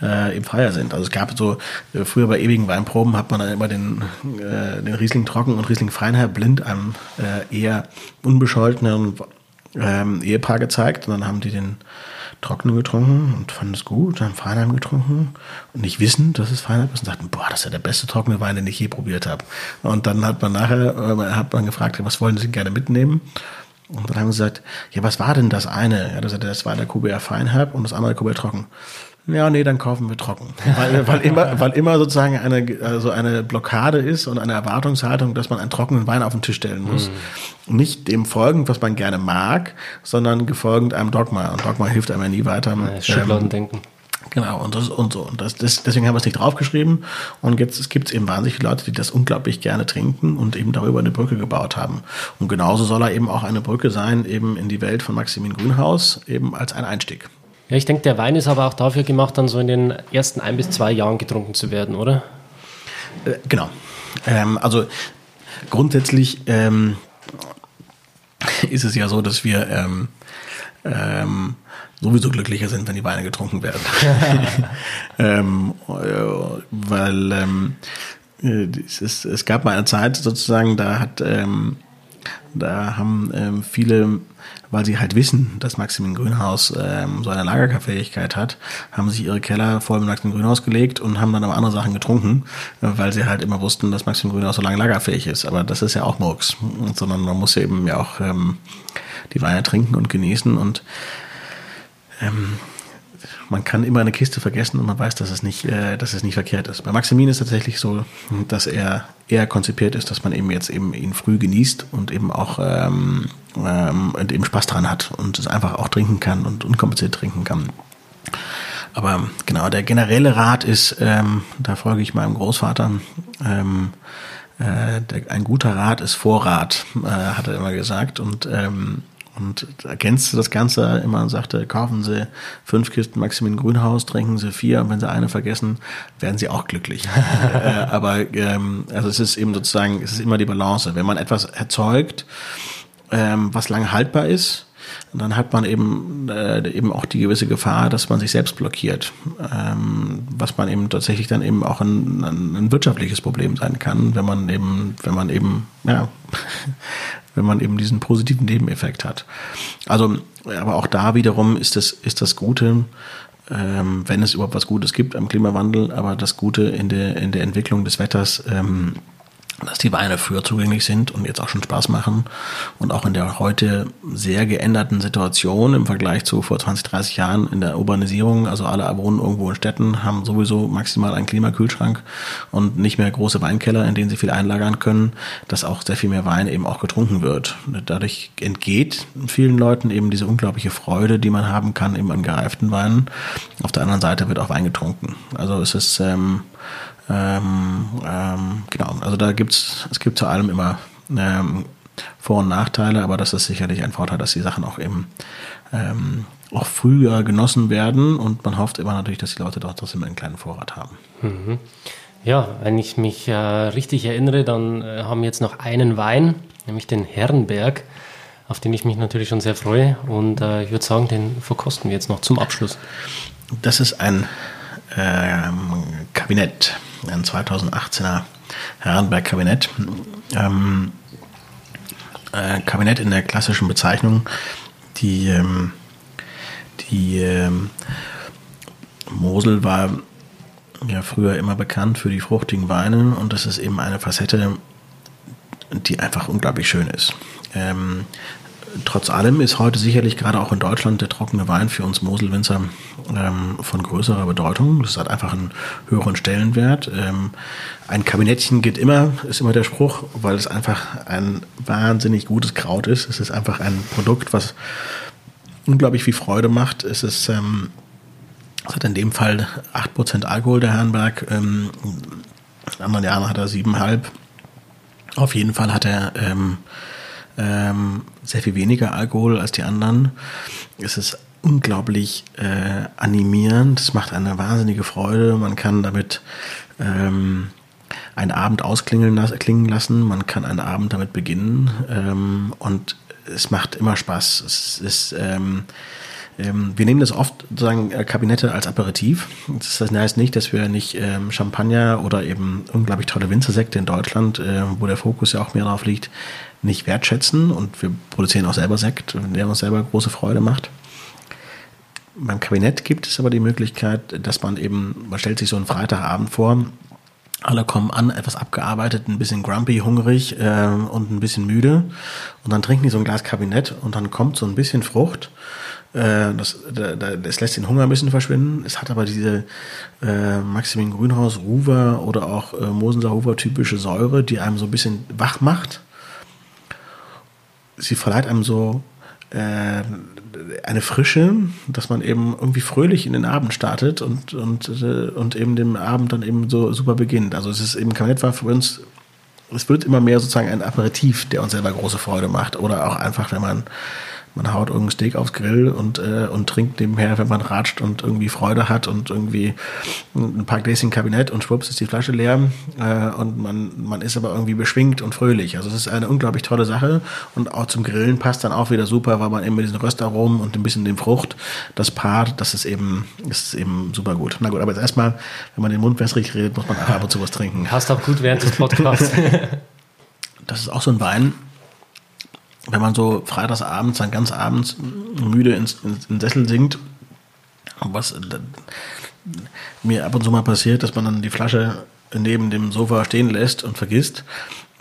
äh, eben freier sind. Also es gab so, äh, früher bei ewigen Weinproben hat man dann immer den, äh, den Riesling trocken und Riesling Feinherr blind einem äh, eher unbescholtenen ähm, Ehepaar gezeigt und dann haben die den Trockenen getrunken und fanden es gut, dann Feinheim getrunken und nicht wissen, dass es Feinheim ist und sagten, boah, das ist ja der beste trockene Wein, den ich je probiert habe. Und dann hat man nachher, äh, hat man gefragt, was wollen Sie gerne mitnehmen? Und dann haben sie gesagt, ja, was war denn das eine? Ja, das, war der QBR Feinherb und das andere QBR Trocken. Ja, nee, dann kaufen wir trocken. Weil, weil, immer, weil immer sozusagen eine, also eine Blockade ist und eine Erwartungshaltung, dass man einen trockenen Wein auf den Tisch stellen muss. Mhm. Nicht dem folgend, was man gerne mag, sondern gefolgend einem Dogma. Und Dogma hilft einem ja nie weiter. Ja, Schubladendenken. Ähm, genau, und das und so. Und das, das, deswegen haben wir es nicht draufgeschrieben. Und jetzt gibt es eben wahnsinnig viele Leute, die das unglaublich gerne trinken und eben darüber eine Brücke gebaut haben. Und genauso soll er eben auch eine Brücke sein, eben in die Welt von Maximin Grünhaus, eben als ein Einstieg. Ja, ich denke, der Wein ist aber auch dafür gemacht, dann so in den ersten ein bis zwei Jahren getrunken zu werden, oder? Äh, genau. Ähm, also grundsätzlich ähm, ist es ja so, dass wir ähm, ähm, sowieso glücklicher sind, wenn die Weine getrunken werden. ähm, äh, weil ähm, äh, es, ist, es gab mal eine Zeit sozusagen, da hat da haben viele weil sie halt wissen, dass Maximilian Grünhaus ähm, so eine Lagerfähigkeit hat, haben sich ihre Keller voll mit Maximilian Grünhaus gelegt und haben dann aber andere Sachen getrunken, weil sie halt immer wussten, dass Maximilian Grünhaus so lange lagerfähig ist. Aber das ist ja auch Murks, sondern man muss eben ja auch ähm, die Weine trinken und genießen und ähm, man kann immer eine Kiste vergessen und man weiß, dass es nicht, äh, dass es nicht verkehrt ist. Bei Maximin ist es tatsächlich so, dass er eher konzipiert ist, dass man eben jetzt eben ihn früh genießt und eben auch ähm, ähm, und eben Spaß dran hat und es einfach auch trinken kann und unkompliziert trinken kann. Aber genau, der generelle Rat ist, ähm, da folge ich meinem Großvater, ähm, äh, der, ein guter Rat ist Vorrat, äh, hat er immer gesagt. Und ähm, und ergänzte das Ganze immer und sagte, kaufen Sie fünf Kisten Maximin Grünhaus, trinken Sie vier und wenn Sie eine vergessen, werden Sie auch glücklich. äh, aber ähm, also es ist eben sozusagen, es ist immer die Balance. Wenn man etwas erzeugt, ähm, was lange haltbar ist, dann hat man eben äh, eben auch die gewisse Gefahr, dass man sich selbst blockiert, ähm, was man eben tatsächlich dann eben auch ein, ein, wirtschaftliches Problem sein kann, wenn man eben wenn man eben ja wenn man eben diesen positiven Nebeneffekt hat. Also, aber auch da wiederum ist das, ist das Gute, ähm, wenn es überhaupt was Gutes gibt am Klimawandel, aber das Gute in der, in der Entwicklung des Wetters, ähm, dass die Weine früher zugänglich sind und jetzt auch schon Spaß machen und auch in der heute sehr geänderten Situation im Vergleich zu vor 20, 30 Jahren in der Urbanisierung, also alle wohnen irgendwo in Städten, haben sowieso maximal einen Klimakühlschrank und nicht mehr große Weinkeller, in denen sie viel einlagern können, dass auch sehr viel mehr Wein eben auch getrunken wird. Dadurch entgeht vielen Leuten eben diese unglaubliche Freude, die man haben kann eben an gereiften Weinen. Auf der anderen Seite wird auch Wein getrunken. Also es ist ähm, ähm, ähm, genau, also da gibt's, es gibt zu allem immer ähm, Vor- und Nachteile, aber das ist sicherlich ein Vorteil, dass die Sachen auch eben ähm, auch früher genossen werden und man hofft immer natürlich, dass die Leute doch trotzdem einen kleinen Vorrat haben. Mhm. Ja, wenn ich mich äh, richtig erinnere, dann äh, haben wir jetzt noch einen Wein, nämlich den Herrenberg, auf den ich mich natürlich schon sehr freue. Und äh, ich würde sagen, den verkosten wir jetzt noch zum Abschluss. Das ist ein ähm, Kabinett ein 2018er Herrenberg-Kabinett. Ähm, äh, Kabinett in der klassischen Bezeichnung, die, ähm, die ähm, Mosel war ja früher immer bekannt für die fruchtigen Weine und das ist eben eine Facette, die einfach unglaublich schön ist. Ähm, trotz allem ist heute sicherlich gerade auch in Deutschland der trockene Wein für uns Moselwinzer ähm, von größerer Bedeutung. Das hat einfach einen höheren Stellenwert. Ähm, ein Kabinettchen geht immer, ist immer der Spruch, weil es einfach ein wahnsinnig gutes Kraut ist. Es ist einfach ein Produkt, was unglaublich viel Freude macht. Es ist, ähm, es hat in dem Fall 8% Alkohol, der Herrenberg. Ähm, in anderen Jahren hat er 7,5. Auf jeden Fall hat er ähm, ähm, sehr viel weniger Alkohol als die anderen. Es ist unglaublich äh, animierend, es macht eine wahnsinnige Freude. Man kann damit ähm, einen Abend ausklingen klingen lassen, man kann einen Abend damit beginnen ähm, und es macht immer Spaß. Es ist ähm, ähm, wir nehmen das oft sozusagen äh, Kabinette als Aperitif. Das heißt nicht, dass wir nicht ähm, Champagner oder eben unglaublich tolle Winzersekte in Deutschland, äh, wo der Fokus ja auch mehr drauf liegt, nicht wertschätzen und wir produzieren auch selber Sekt, der uns selber große Freude macht. Beim Kabinett gibt es aber die Möglichkeit, dass man eben, man stellt sich so einen Freitagabend vor, alle kommen an, etwas abgearbeitet, ein bisschen grumpy, hungrig äh, und ein bisschen müde. Und dann trinken die so ein Glas Kabinett und dann kommt so ein bisschen Frucht. Äh, das, das lässt den Hunger ein bisschen verschwinden. Es hat aber diese äh, Maximin Grünhaus, Ruwer oder auch äh, Mosenser Ruwer typische Säure, die einem so ein bisschen wach macht sie verleiht einem so äh, eine Frische, dass man eben irgendwie fröhlich in den Abend startet und, und, äh, und eben den Abend dann eben so super beginnt. Also es ist eben Kabinett war für uns, es wird immer mehr sozusagen ein Aperitif, der uns selber große Freude macht. Oder auch einfach, wenn man man haut irgendein Steak aufs Grill und, äh, und trinkt nebenher, wenn man ratscht und irgendwie Freude hat und irgendwie ein paar Gläschen Kabinett und schwupps ist die Flasche leer äh, und man, man ist aber irgendwie beschwingt und fröhlich. Also es ist eine unglaublich tolle Sache und auch zum Grillen passt dann auch wieder super, weil man eben mit diesen Röstaromen und ein bisschen dem Frucht das Part, das ist eben, ist eben super gut. Na gut, aber jetzt erstmal, wenn man den Mund wässrig redet, muss man ab und zu was trinken. Passt auch gut während des Podcasts. das ist auch so ein Wein, wenn man so freitagsabends, dann ganz abends müde ins, ins, in den Sessel sinkt, was äh, mir ab und zu mal passiert, dass man dann die Flasche neben dem Sofa stehen lässt und vergisst.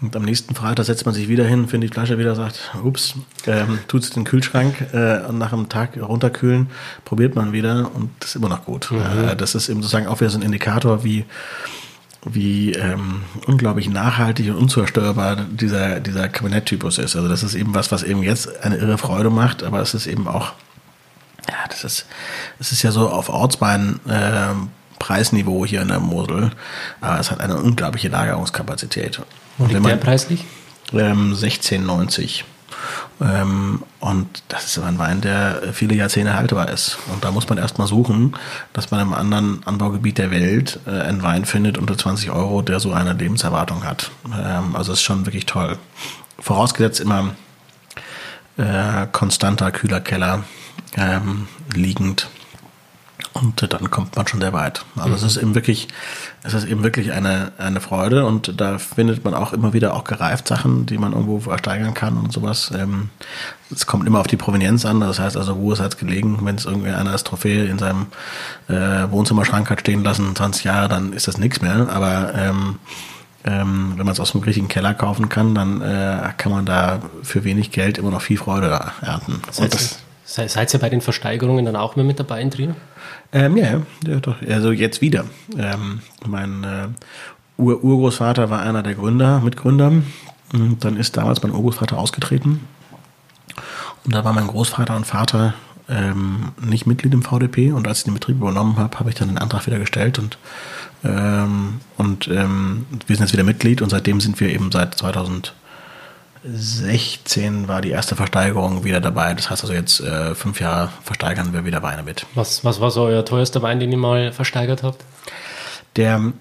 Und am nächsten Freitag setzt man sich wieder hin, findet die Flasche wieder, sagt, ups, ähm, tut es in den Kühlschrank äh, und nach einem Tag runterkühlen, probiert man wieder und das ist immer noch gut. Mhm. Äh, das ist eben sozusagen auch wieder so ein Indikator, wie wie ähm, unglaublich nachhaltig und unzerstörbar dieser, dieser Kabinetttypus ist. Also das ist eben was, was eben jetzt eine irre Freude macht, aber es ist eben auch Ja, das ist, das ist ja so auf Ortsbein äh, Preisniveau hier in der Mosel, aber es hat eine unglaubliche Lagerungskapazität. Und liegt der preislich? Ähm, 16,90. Ähm, und das ist ein Wein, der viele Jahrzehnte haltbar ist. Und da muss man erstmal suchen, dass man im anderen Anbaugebiet der Welt äh, einen Wein findet unter 20 Euro, der so eine Lebenserwartung hat. Ähm, also ist schon wirklich toll. Vorausgesetzt immer äh, konstanter, kühler Keller, ähm, liegend und dann kommt man schon sehr weit. Also mhm. es ist eben wirklich, es ist eben wirklich eine, eine Freude und da findet man auch immer wieder auch gereift Sachen, die man irgendwo versteigern kann und sowas. Ähm, es kommt immer auf die Provenienz an, das heißt also, wo ist es gelegen, wenn es irgendwie einer als Trophäe in seinem äh, Wohnzimmerschrank hat stehen lassen, 20 Jahre, dann ist das nichts mehr. Aber ähm, ähm, wenn man es aus dem richtigen Keller kaufen kann, dann äh, kann man da für wenig Geld immer noch viel Freude ernten. Seid, das, seid ihr bei den Versteigerungen dann auch mehr mit dabei in Trier? Ähm, ja, ja, doch. Also jetzt wieder. Ähm, mein äh, Ur Urgroßvater war einer der Gründer, Mitgründer. Und dann ist damals mein Urgroßvater ausgetreten. Und da war mein Großvater und Vater ähm, nicht Mitglied im VDP. Und als ich den Betrieb übernommen habe, habe ich dann den Antrag wieder gestellt. Und, ähm, und ähm, wir sind jetzt wieder Mitglied. Und seitdem sind wir eben seit 2000 16 war die erste Versteigerung wieder dabei. Das heißt also jetzt äh, fünf Jahre versteigern wir wieder Weine mit. Was, was war so euer teuerster Wein, den ihr mal versteigert habt? Der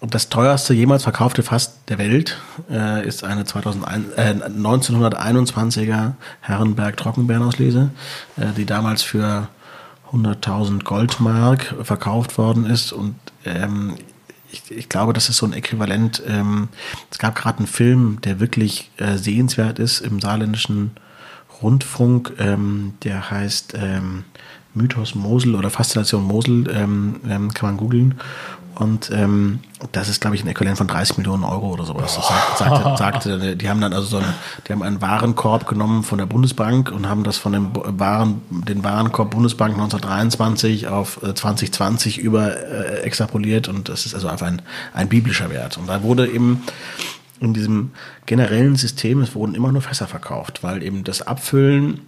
das teuerste jemals verkaufte Fass der Welt äh, ist eine 2001, äh, 1921er Herrenberg Trockenbeerenauslese, äh, die damals für 100.000 Goldmark verkauft worden ist und ähm, ich, ich glaube, das ist so ein Äquivalent. Ähm, es gab gerade einen Film, der wirklich äh, sehenswert ist im saarländischen Rundfunk. Ähm, der heißt ähm, Mythos Mosel oder Faszination Mosel, ähm, ähm, kann man googeln. Und ähm, das ist, glaube ich, ein Äquivalent von 30 Millionen Euro oder sowas. Das sagt, sagte, sagte, die haben dann also so einen, die haben einen Warenkorb genommen von der Bundesbank und haben das von dem Waren, den Warenkorb Bundesbank 1923 auf 2020 äh, über äh, extrapoliert und das ist also einfach ein, ein biblischer Wert. Und da wurde eben in diesem generellen System, es wurden immer nur Fässer verkauft, weil eben das Abfüllen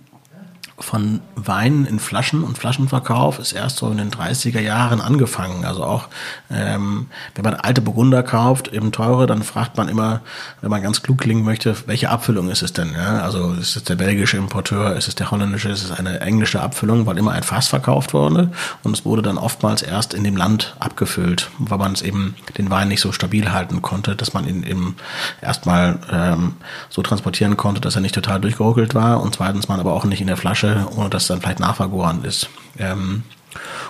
von Wein in Flaschen und Flaschenverkauf ist erst so in den 30er Jahren angefangen. Also auch, ähm, wenn man alte Burgunder kauft, eben teure, dann fragt man immer, wenn man ganz klug klingen möchte, welche Abfüllung ist es denn? Ja? Also ist es der belgische Importeur, ist es der holländische, ist es eine englische Abfüllung, weil immer ein Fass verkauft wurde und es wurde dann oftmals erst in dem Land abgefüllt, weil man es eben den Wein nicht so stabil halten konnte, dass man ihn eben erstmal ähm, so transportieren konnte, dass er nicht total durchgeruckelt war und zweitens man aber auch nicht in der Flasche Flasche, ohne dass dann vielleicht nachvergoren ist. Ähm,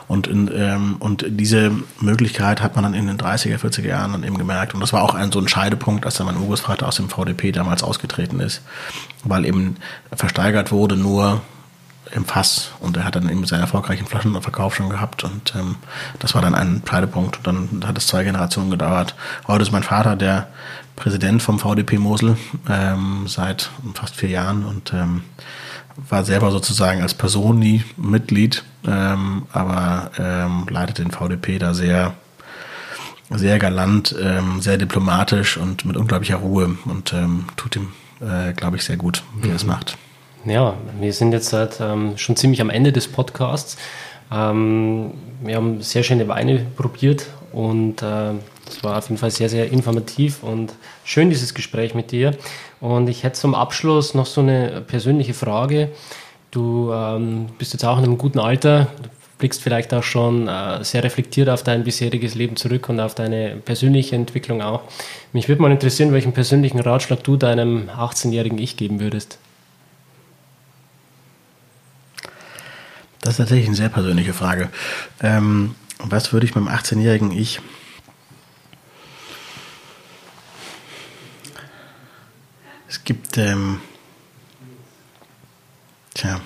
und, in, ähm, und diese Möglichkeit hat man dann in den 30er, 40er Jahren dann eben gemerkt. Und das war auch ein, so ein Scheidepunkt, als dann mein Urgroßvater aus dem VDP damals ausgetreten ist, weil eben versteigert wurde nur im Fass und er hat dann eben seinen erfolgreichen Flaschenverkauf schon gehabt und ähm, das war dann ein Scheidepunkt und dann hat es zwei Generationen gedauert. Heute ist mein Vater der Präsident vom VDP Mosel ähm, seit fast vier Jahren und ähm, war selber sozusagen als Person nie Mitglied, ähm, aber ähm, leitet den VDP da sehr, sehr galant, ähm, sehr diplomatisch und mit unglaublicher Ruhe und ähm, tut ihm, äh, glaube ich, sehr gut, wie er es mhm. macht. Ja, wir sind jetzt halt, schon ziemlich am Ende des Podcasts. Ähm, wir haben sehr schöne Weine probiert und äh, es war auf jeden Fall sehr, sehr informativ und schön, dieses Gespräch mit dir. Und ich hätte zum Abschluss noch so eine persönliche Frage. Du ähm, bist jetzt auch in einem guten Alter, du blickst vielleicht auch schon äh, sehr reflektiert auf dein bisheriges Leben zurück und auf deine persönliche Entwicklung auch. Mich würde mal interessieren, welchen persönlichen Ratschlag du deinem 18-jährigen Ich geben würdest. Das ist tatsächlich eine sehr persönliche Frage. Ähm, was würde ich meinem 18-jährigen Ich gibt, ähm, tja,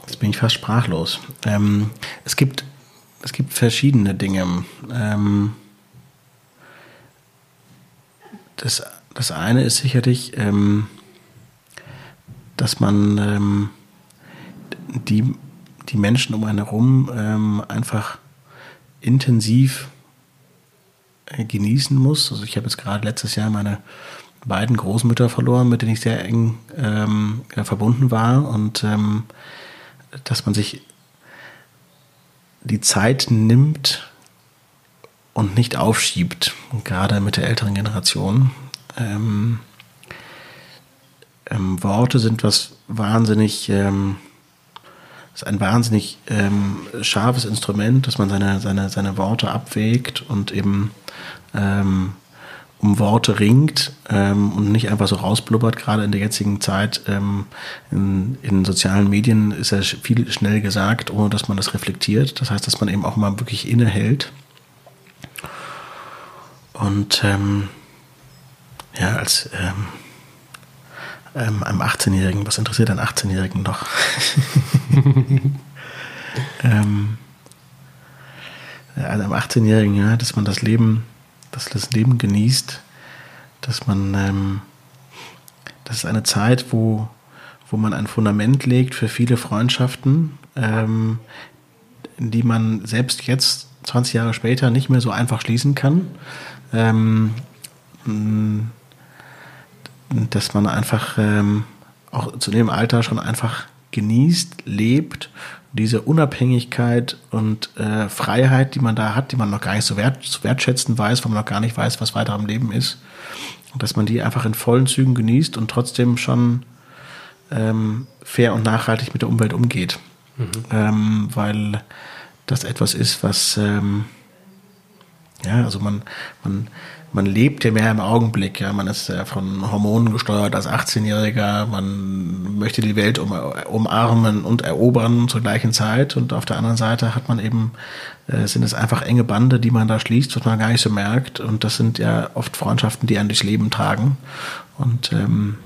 jetzt bin ich fast sprachlos. Ähm, es gibt, es gibt verschiedene Dinge. Ähm, das, das eine ist sicherlich, ähm, dass man ähm, die, die Menschen um einen herum ähm, einfach intensiv genießen muss. Also ich habe jetzt gerade letztes Jahr meine beiden Großmütter verloren, mit denen ich sehr eng ähm, verbunden war und ähm, dass man sich die Zeit nimmt und nicht aufschiebt, gerade mit der älteren Generation. Ähm, ähm, Worte sind was wahnsinnig, ähm, ist ein wahnsinnig ähm, scharfes Instrument, dass man seine, seine, seine Worte abwägt und eben ähm, um Worte ringt ähm, und nicht einfach so rausblubbert, gerade in der jetzigen Zeit. Ähm, in, in sozialen Medien ist ja viel schnell gesagt, ohne dass man das reflektiert. Das heißt, dass man eben auch mal wirklich innehält. Und ähm, ja, als ähm, ähm, einem 18-Jährigen, was interessiert einen 18-Jährigen noch? ähm, einem 18-Jährigen, ja, dass man das Leben dass das Leben genießt, dass man, ähm, das ist eine Zeit, wo, wo man ein Fundament legt für viele Freundschaften, ähm, die man selbst jetzt, 20 Jahre später, nicht mehr so einfach schließen kann. Ähm, dass man einfach ähm, auch zu dem Alter schon einfach genießt, lebt diese Unabhängigkeit und äh, Freiheit, die man da hat, die man noch gar nicht so wert, zu wertschätzen weiß, weil man noch gar nicht weiß, was weiter im Leben ist, dass man die einfach in vollen Zügen genießt und trotzdem schon ähm, fair und nachhaltig mit der Umwelt umgeht. Mhm. Ähm, weil das etwas ist, was ähm, ja, also man, man, man lebt ja mehr im Augenblick, ja, man ist ja von Hormonen gesteuert als 18-Jähriger, man möchte die Welt um, umarmen und erobern zur gleichen Zeit. Und auf der anderen Seite hat man eben, äh, sind es einfach enge Bande, die man da schließt, was man gar nicht so merkt. Und das sind ja oft Freundschaften, die einen durchs Leben tragen. Und ähm,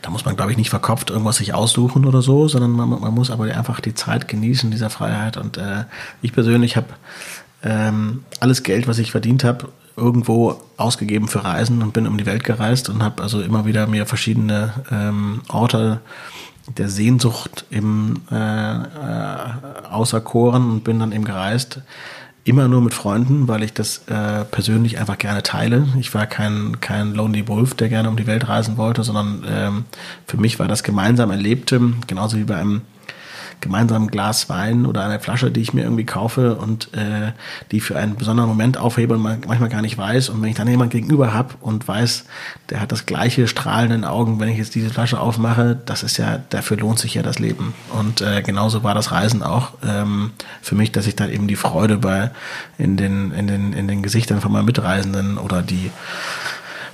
da muss man, glaube ich, nicht verkopft irgendwas sich aussuchen oder so, sondern man, man muss aber einfach die Zeit genießen, dieser Freiheit. Und äh, ich persönlich habe ähm, alles Geld, was ich verdient habe, irgendwo ausgegeben für Reisen und bin um die Welt gereist und habe also immer wieder mir verschiedene ähm, Orte der Sehnsucht im äh, äh, auserkoren und bin dann eben gereist. Immer nur mit Freunden, weil ich das äh, persönlich einfach gerne teile. Ich war kein, kein Lonely Wolf, der gerne um die Welt reisen wollte, sondern ähm, für mich war das gemeinsam Erlebte, genauso wie bei einem gemeinsam ein Glas Wein oder eine Flasche, die ich mir irgendwie kaufe und äh, die für einen besonderen Moment aufhebe und man manchmal gar nicht weiß. Und wenn ich dann jemand gegenüber habe und weiß, der hat das gleiche strahlende Augen, wenn ich jetzt diese Flasche aufmache, das ist ja, dafür lohnt sich ja das Leben. Und äh, genauso war das Reisen auch ähm, für mich, dass ich dann eben die Freude bei in den, in den, in den Gesichtern von meinen Mitreisenden oder die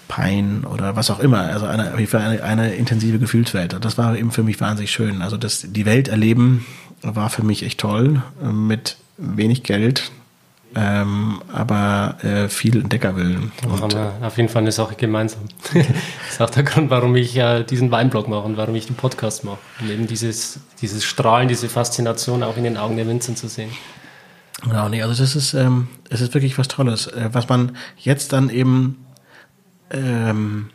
Pein oder was auch immer. Also eine, eine, eine intensive Gefühlswelt. Das war eben für mich wahnsinnig schön. Also das, die Welt erleben war für mich echt toll. Mit wenig Geld, ähm, aber äh, viel Entdeckerwillen. Und, haben wir auf jeden Fall eine Sache gemeinsam. das ist auch der Grund, warum ich äh, diesen Weinblog mache und warum ich den Podcast mache. Um eben dieses, dieses Strahlen, diese Faszination auch in den Augen der Winzer zu sehen. Genau, nee, also das ist, ähm, es ist wirklich was Tolles, äh, was man jetzt dann eben ähm,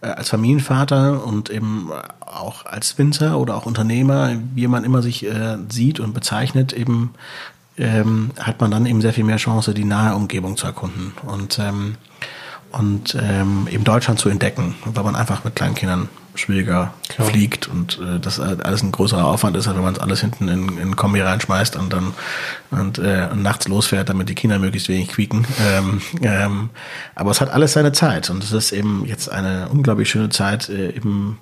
äh, als Familienvater und eben auch als Winzer oder auch Unternehmer, wie man immer sich äh, sieht und bezeichnet, eben ähm, hat man dann eben sehr viel mehr Chance, die nahe Umgebung zu erkunden und ähm, und ähm, eben Deutschland zu entdecken, weil man einfach mit kleinen Kindern schwieriger Klar. fliegt und äh, das alles ein größerer Aufwand ist, als wenn man es alles hinten in, in Kombi reinschmeißt und dann und, äh, nachts losfährt, damit die Kinder möglichst wenig quieken. Ähm, ähm, aber es hat alles seine Zeit und es ist eben jetzt eine unglaublich schöne Zeit äh, eben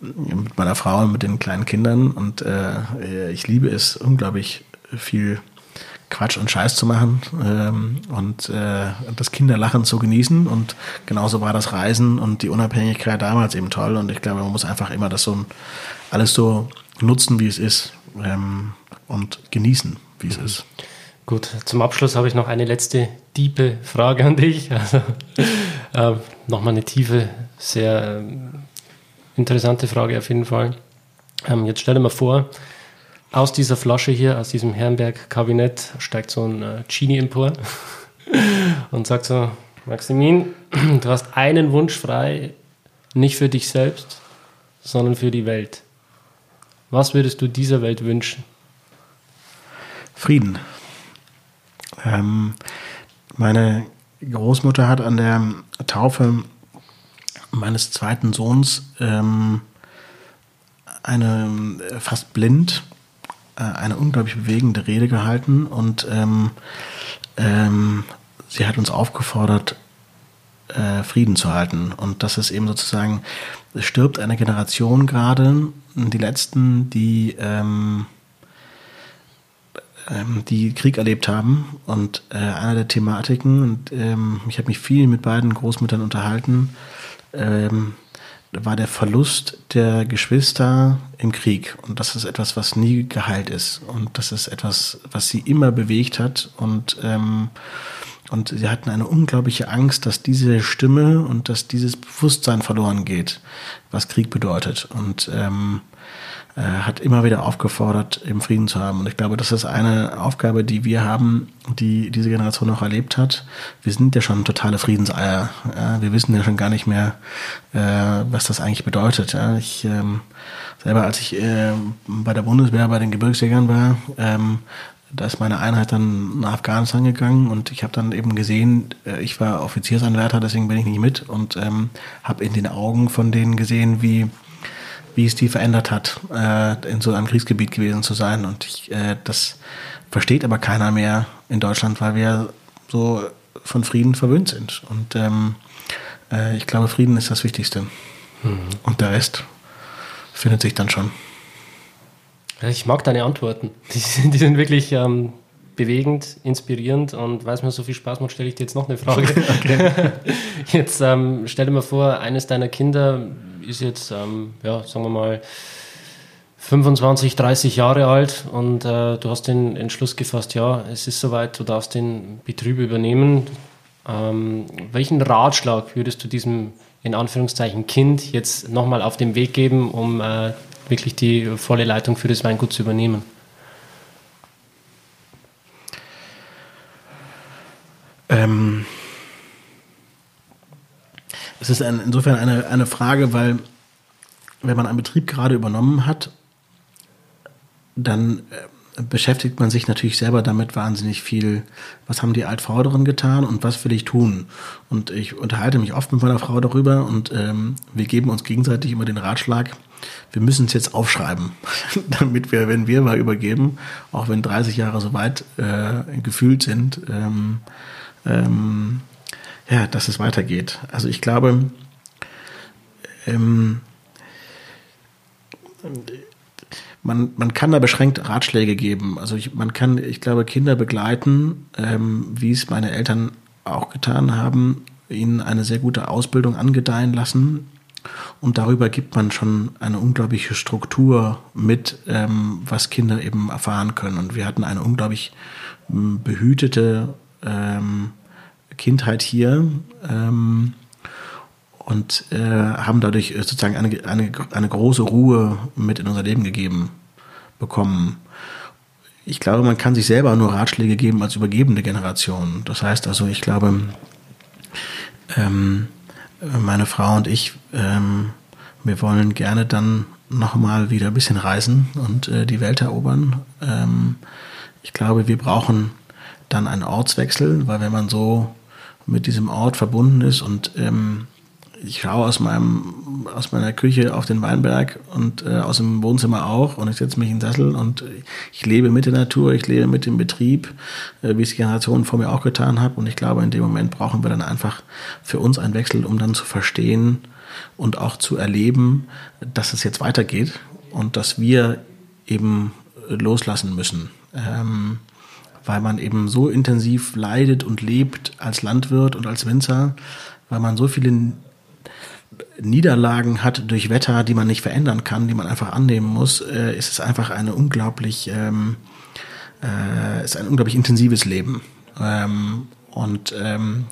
mit meiner Frau und mit den kleinen Kindern und äh, ich liebe es unglaublich viel Quatsch und Scheiß zu machen ähm, und äh, das Kinderlachen zu genießen. Und genauso war das Reisen und die Unabhängigkeit damals eben toll. Und ich glaube, man muss einfach immer das so alles so nutzen, wie es ist ähm, und genießen, wie es mhm. ist. Gut, zum Abschluss habe ich noch eine letzte tiefe Frage an dich. Also, äh, Nochmal eine tiefe, sehr äh, interessante Frage auf jeden Fall. Ähm, jetzt stell dir mal vor, aus dieser Flasche hier, aus diesem Herrenberg-Kabinett, steigt so ein äh, Genie empor und sagt so, Maximin, du hast einen Wunsch frei, nicht für dich selbst, sondern für die Welt. Was würdest du dieser Welt wünschen? Frieden. Ähm, meine Großmutter hat an der Taufe meines zweiten Sohns ähm, eine äh, fast blind eine unglaublich bewegende Rede gehalten und ähm, ähm, sie hat uns aufgefordert, äh, Frieden zu halten. Und das ist eben sozusagen, es stirbt eine Generation gerade, die letzten, die ähm, ähm, die Krieg erlebt haben. Und äh, einer der Thematiken, und ähm, ich habe mich viel mit beiden Großmüttern unterhalten, ähm, war der Verlust der Geschwister im Krieg. Und das ist etwas, was nie geheilt ist. Und das ist etwas, was sie immer bewegt hat. Und, ähm, und sie hatten eine unglaubliche Angst, dass diese Stimme und dass dieses Bewusstsein verloren geht, was Krieg bedeutet. Und ähm, äh, hat immer wieder aufgefordert, im Frieden zu haben. Und ich glaube, das ist eine Aufgabe, die wir haben, die diese Generation noch erlebt hat. Wir sind ja schon totale Friedenseier. Ja? Wir wissen ja schon gar nicht mehr, äh, was das eigentlich bedeutet. Ja? Ich ähm, selber, als ich äh, bei der Bundeswehr bei den Gebirgsjägern war, ähm, da ist meine Einheit dann nach Afghanistan gegangen und ich habe dann eben gesehen, äh, ich war Offiziersanwärter, deswegen bin ich nicht mit und ähm, habe in den Augen von denen gesehen, wie wie es die verändert hat, äh, in so einem Kriegsgebiet gewesen zu sein. Und ich, äh, das versteht aber keiner mehr in Deutschland, weil wir so von Frieden verwöhnt sind. Und ähm, äh, ich glaube, Frieden ist das Wichtigste. Mhm. Und der Rest findet sich dann schon. Ich mag deine Antworten. Die sind, die sind wirklich ähm, bewegend, inspirierend und weil es mir so viel Spaß macht, stelle ich dir jetzt noch eine Frage. jetzt ähm, stell dir mal vor, eines deiner Kinder ist jetzt, ähm, ja, sagen wir mal, 25, 30 Jahre alt und äh, du hast den Entschluss gefasst, ja, es ist soweit, du darfst den Betrieb übernehmen. Ähm, welchen Ratschlag würdest du diesem in Anführungszeichen Kind jetzt nochmal auf den Weg geben, um äh, wirklich die volle Leitung für das Weingut zu übernehmen? Ähm, es ist ein, insofern eine, eine Frage, weil wenn man einen Betrieb gerade übernommen hat, dann äh, beschäftigt man sich natürlich selber damit wahnsinnig viel. Was haben die Altvorderen getan und was will ich tun? Und ich unterhalte mich oft mit meiner Frau darüber und ähm, wir geben uns gegenseitig immer den Ratschlag, wir müssen es jetzt aufschreiben, damit wir, wenn wir mal übergeben, auch wenn 30 Jahre so weit äh, gefühlt sind, ähm, ähm, ja, dass es weitergeht. Also ich glaube, ähm, man, man kann da beschränkt Ratschläge geben. Also ich, man kann, ich glaube, Kinder begleiten, ähm, wie es meine Eltern auch getan haben, ihnen eine sehr gute Ausbildung angedeihen lassen. Und darüber gibt man schon eine unglaubliche Struktur mit, ähm, was Kinder eben erfahren können. Und wir hatten eine unglaublich ähm, behütete ähm, Kindheit hier ähm, und äh, haben dadurch äh, sozusagen eine, eine, eine große Ruhe mit in unser Leben gegeben bekommen. Ich glaube, man kann sich selber nur Ratschläge geben als übergebende Generation. Das heißt also, ich glaube, ähm, meine Frau und ich, ähm, wir wollen gerne dann nochmal wieder ein bisschen reisen und äh, die Welt erobern. Ähm, ich glaube, wir brauchen dann einen Ortswechsel, weil wenn man so mit diesem Ort verbunden ist. Und ähm, ich schaue aus meinem aus meiner Küche auf den Weinberg und äh, aus dem Wohnzimmer auch. Und ich setze mich in den Sessel und ich lebe mit der Natur, ich lebe mit dem Betrieb, äh, wie es Generationen vor mir auch getan haben und ich glaube in dem Moment brauchen wir dann einfach für uns einen Wechsel, um dann zu verstehen und auch zu erleben, dass es jetzt weitergeht und dass wir eben loslassen müssen. Ähm, weil man eben so intensiv leidet und lebt als Landwirt und als Winzer, weil man so viele Niederlagen hat durch Wetter, die man nicht verändern kann, die man einfach annehmen muss, äh, ist es einfach eine unglaublich, ähm, äh, ist ein unglaublich intensives Leben. Ähm, und ähm,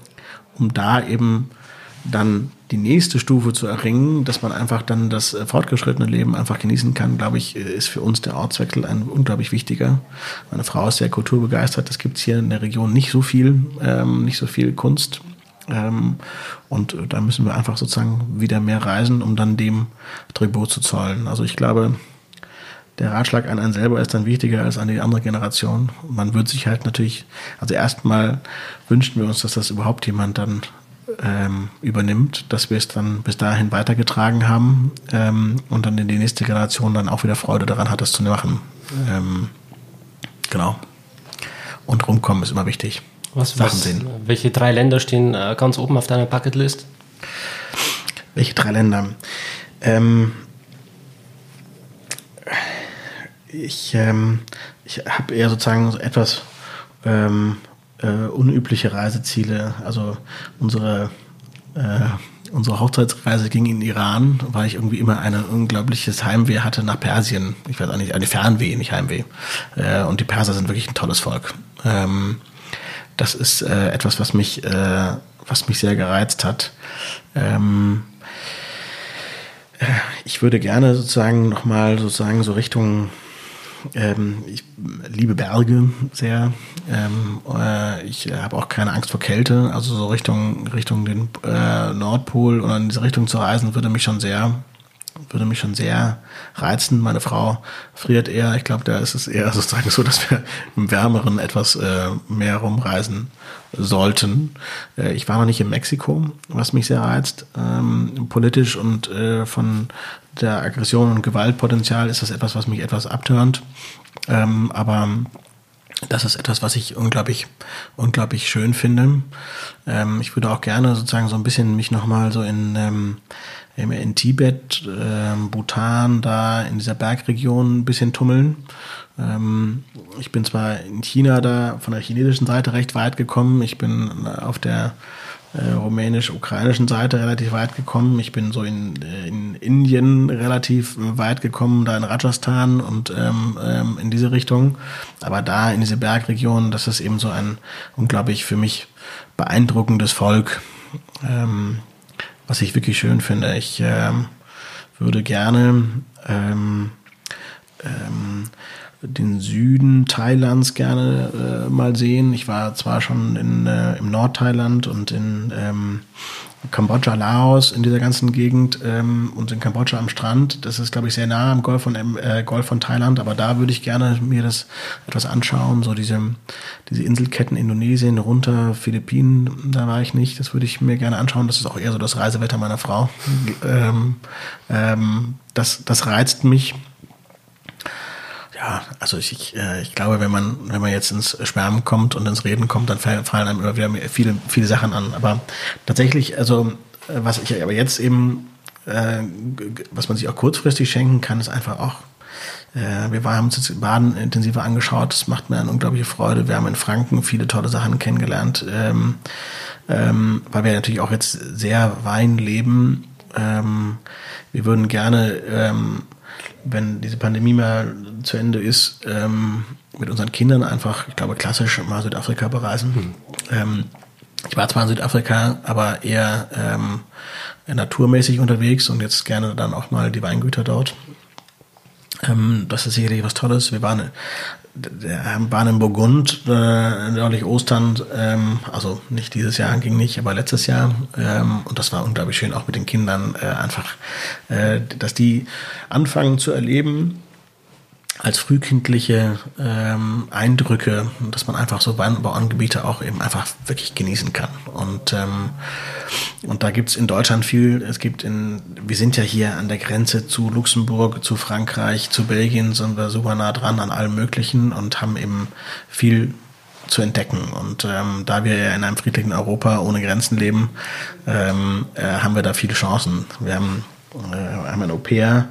um da eben dann die nächste Stufe zu erringen, dass man einfach dann das äh, fortgeschrittene Leben einfach genießen kann, glaube ich, äh, ist für uns der Ortswechsel ein unglaublich wichtiger. Meine Frau ist sehr kulturbegeistert. Das gibt es hier in der Region nicht so viel, ähm, nicht so viel Kunst. Ähm, und äh, da müssen wir einfach sozusagen wieder mehr reisen, um dann dem Tribut zu zollen. Also ich glaube, der Ratschlag an einen selber ist dann wichtiger als an die andere Generation. Man wird sich halt natürlich, also erstmal wünschen wir uns, dass das überhaupt jemand dann ähm, übernimmt, dass wir es dann bis dahin weitergetragen haben ähm, und dann in die nächste Generation dann auch wieder Freude daran hat, das zu machen. Ähm, genau. Und rumkommen ist immer wichtig. Was, Sachen was, sehen. Welche drei Länder stehen äh, ganz oben auf deiner Bucketlist? Welche drei Länder? Ähm, ich ähm, ich habe eher sozusagen so etwas ähm, äh, unübliche Reiseziele. Also unsere, äh, unsere Hochzeitsreise ging in Iran, weil ich irgendwie immer ein unglaubliches Heimweh hatte nach Persien. Ich weiß nicht, eine Fernweh, nicht Heimweh. Äh, und die Perser sind wirklich ein tolles Volk. Ähm, das ist äh, etwas, was mich, äh, was mich sehr gereizt hat. Ähm, äh, ich würde gerne sozusagen nochmal sozusagen so Richtung ähm, ich liebe Berge sehr. Ähm, äh, ich habe auch keine Angst vor Kälte. Also so Richtung, Richtung den äh, Nordpol oder in diese Richtung zu reisen, würde mich schon sehr würde mich schon sehr reizen. Meine Frau friert eher. Ich glaube, da ist es eher sozusagen so, dass wir im Wärmeren etwas äh, mehr rumreisen sollten. Äh, ich war noch nicht in Mexiko, was mich sehr reizt. Ähm, politisch und äh, von der Aggression und Gewaltpotenzial ist das etwas, was mich etwas abtönt. Ähm, aber das ist etwas, was ich unglaublich, unglaublich schön finde. Ähm, ich würde auch gerne sozusagen so ein bisschen mich nochmal so in, ähm, in Tibet, ähm, Bhutan, da in dieser Bergregion ein bisschen tummeln. Ähm, ich bin zwar in China da von der chinesischen Seite recht weit gekommen. Ich bin auf der äh, rumänisch-ukrainischen Seite relativ weit gekommen. Ich bin so in, äh, in Indien relativ weit gekommen, da in Rajasthan und ähm, ähm, in diese Richtung. Aber da in diese Bergregion, das ist eben so ein unglaublich für mich beeindruckendes Volk, ähm, was ich wirklich schön finde. Ich ähm, würde gerne ähm, ähm, den Süden Thailands gerne äh, mal sehen. Ich war zwar schon in, äh, im Nordthailand und in ähm, Kambodscha, Laos, in dieser ganzen Gegend ähm, und in Kambodscha am Strand. Das ist, glaube ich, sehr nah am Golf von, äh, Golf von Thailand, aber da würde ich gerne mir das etwas anschauen. So diese, diese Inselketten Indonesien runter, Philippinen, da war ich nicht. Das würde ich mir gerne anschauen. Das ist auch eher so das Reisewetter meiner Frau. ähm, ähm, das, das reizt mich ja, also ich, äh, ich glaube, wenn man, wenn man jetzt ins Schwärmen kommt und ins Reden kommt, dann fallen einem immer wieder viele, viele Sachen an. Aber tatsächlich, also äh, was ich aber jetzt eben, äh, was man sich auch kurzfristig schenken kann, ist einfach auch äh, wir haben uns jetzt Baden intensiver angeschaut. Das macht mir eine unglaubliche Freude. Wir haben in Franken viele tolle Sachen kennengelernt, ähm, ähm, weil wir natürlich auch jetzt sehr Wein leben. Ähm, wir würden gerne ähm, wenn diese Pandemie mal zu Ende ist, ähm, mit unseren Kindern einfach, ich glaube, klassisch mal Südafrika bereisen. Hm. Ähm, ich war zwar in Südafrika, aber eher ähm, naturmäßig unterwegs und jetzt gerne dann auch mal die Weingüter dort. Ähm, das ist sicherlich was Tolles. Wir waren waren in Burgund äh, neulich Ostern, ähm, also nicht dieses Jahr, ging nicht, aber letztes Jahr. Ähm, und das war unglaublich schön, auch mit den Kindern äh, einfach, äh, dass die anfangen zu erleben, als frühkindliche ähm, Eindrücke, dass man einfach so Weinbauangebiete auch eben einfach wirklich genießen kann. Und, ähm, und da gibt's in Deutschland viel, es gibt in, wir sind ja hier an der Grenze zu Luxemburg, zu Frankreich, zu Belgien, sind wir super nah dran an allem Möglichen und haben eben viel zu entdecken. Und ähm, da wir ja in einem friedlichen Europa ohne Grenzen leben, ähm, äh, haben wir da viele Chancen. Wir haben haben ein Au-pair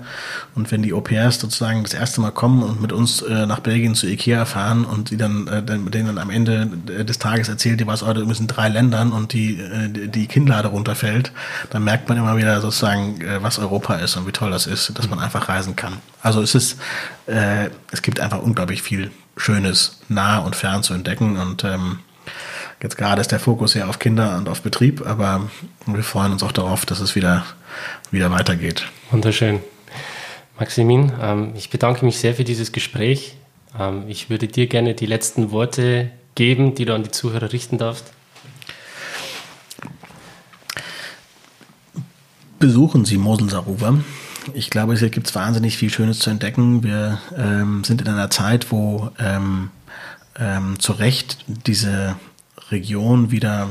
und wenn die Au-pairs sozusagen das erste Mal kommen und mit uns äh, nach Belgien zu Ikea fahren und die dann, äh, denen dann am Ende des Tages erzählt, die was heute müssen drei Ländern und die, äh, die Kinnlade runterfällt, dann merkt man immer wieder sozusagen, äh, was Europa ist und wie toll das ist, dass man einfach reisen kann. Also es ist, äh, es gibt einfach unglaublich viel Schönes nah und fern zu entdecken und ähm, Jetzt gerade ist der Fokus ja auf Kinder und auf Betrieb, aber wir freuen uns auch darauf, dass es wieder, wieder weitergeht. Wunderschön. Maximin, ähm, ich bedanke mich sehr für dieses Gespräch. Ähm, ich würde dir gerne die letzten Worte geben, die du an die Zuhörer richten darfst. Besuchen Sie Moselsarufer. Ich glaube, es gibt wahnsinnig viel Schönes zu entdecken. Wir ähm, sind in einer Zeit, wo ähm, ähm, zu Recht diese Region wieder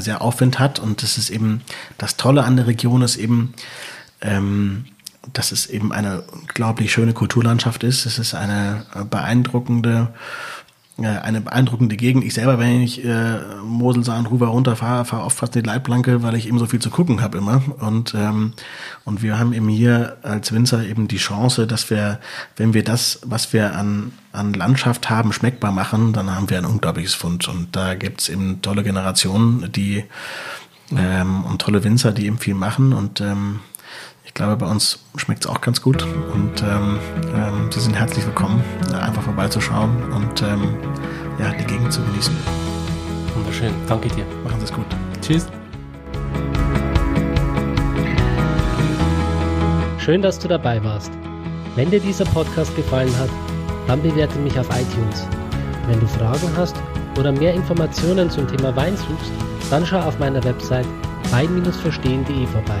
sehr Aufwind hat. Und das ist eben das Tolle an der Region ist eben, ähm, dass es eben eine unglaublich schöne Kulturlandschaft ist. Es ist eine beeindruckende eine beeindruckende Gegend. Ich selber, wenn ich äh, Moselsahn, Ruwer runterfahre, fahre oft fast die Leitplanke, weil ich eben so viel zu gucken habe immer. Und, ähm, und wir haben eben hier als Winzer eben die Chance, dass wir, wenn wir das, was wir an, an Landschaft haben, schmeckbar machen, dann haben wir ein unglaubliches Fund. Und da gibt's eben tolle Generationen, die ähm, und tolle Winzer, die eben viel machen. Und ähm, ich glaube, bei uns schmeckt es auch ganz gut und ähm, ähm, Sie sind herzlich willkommen, einfach vorbeizuschauen und ähm, ja, die Gegend zu genießen. Wunderschön, danke dir. Machen Sie es gut. Tschüss. Schön, dass du dabei warst. Wenn dir dieser Podcast gefallen hat, dann bewerte mich auf iTunes. Wenn du Fragen hast oder mehr Informationen zum Thema Wein suchst, dann schau auf meiner Website wein-verstehen.de vorbei.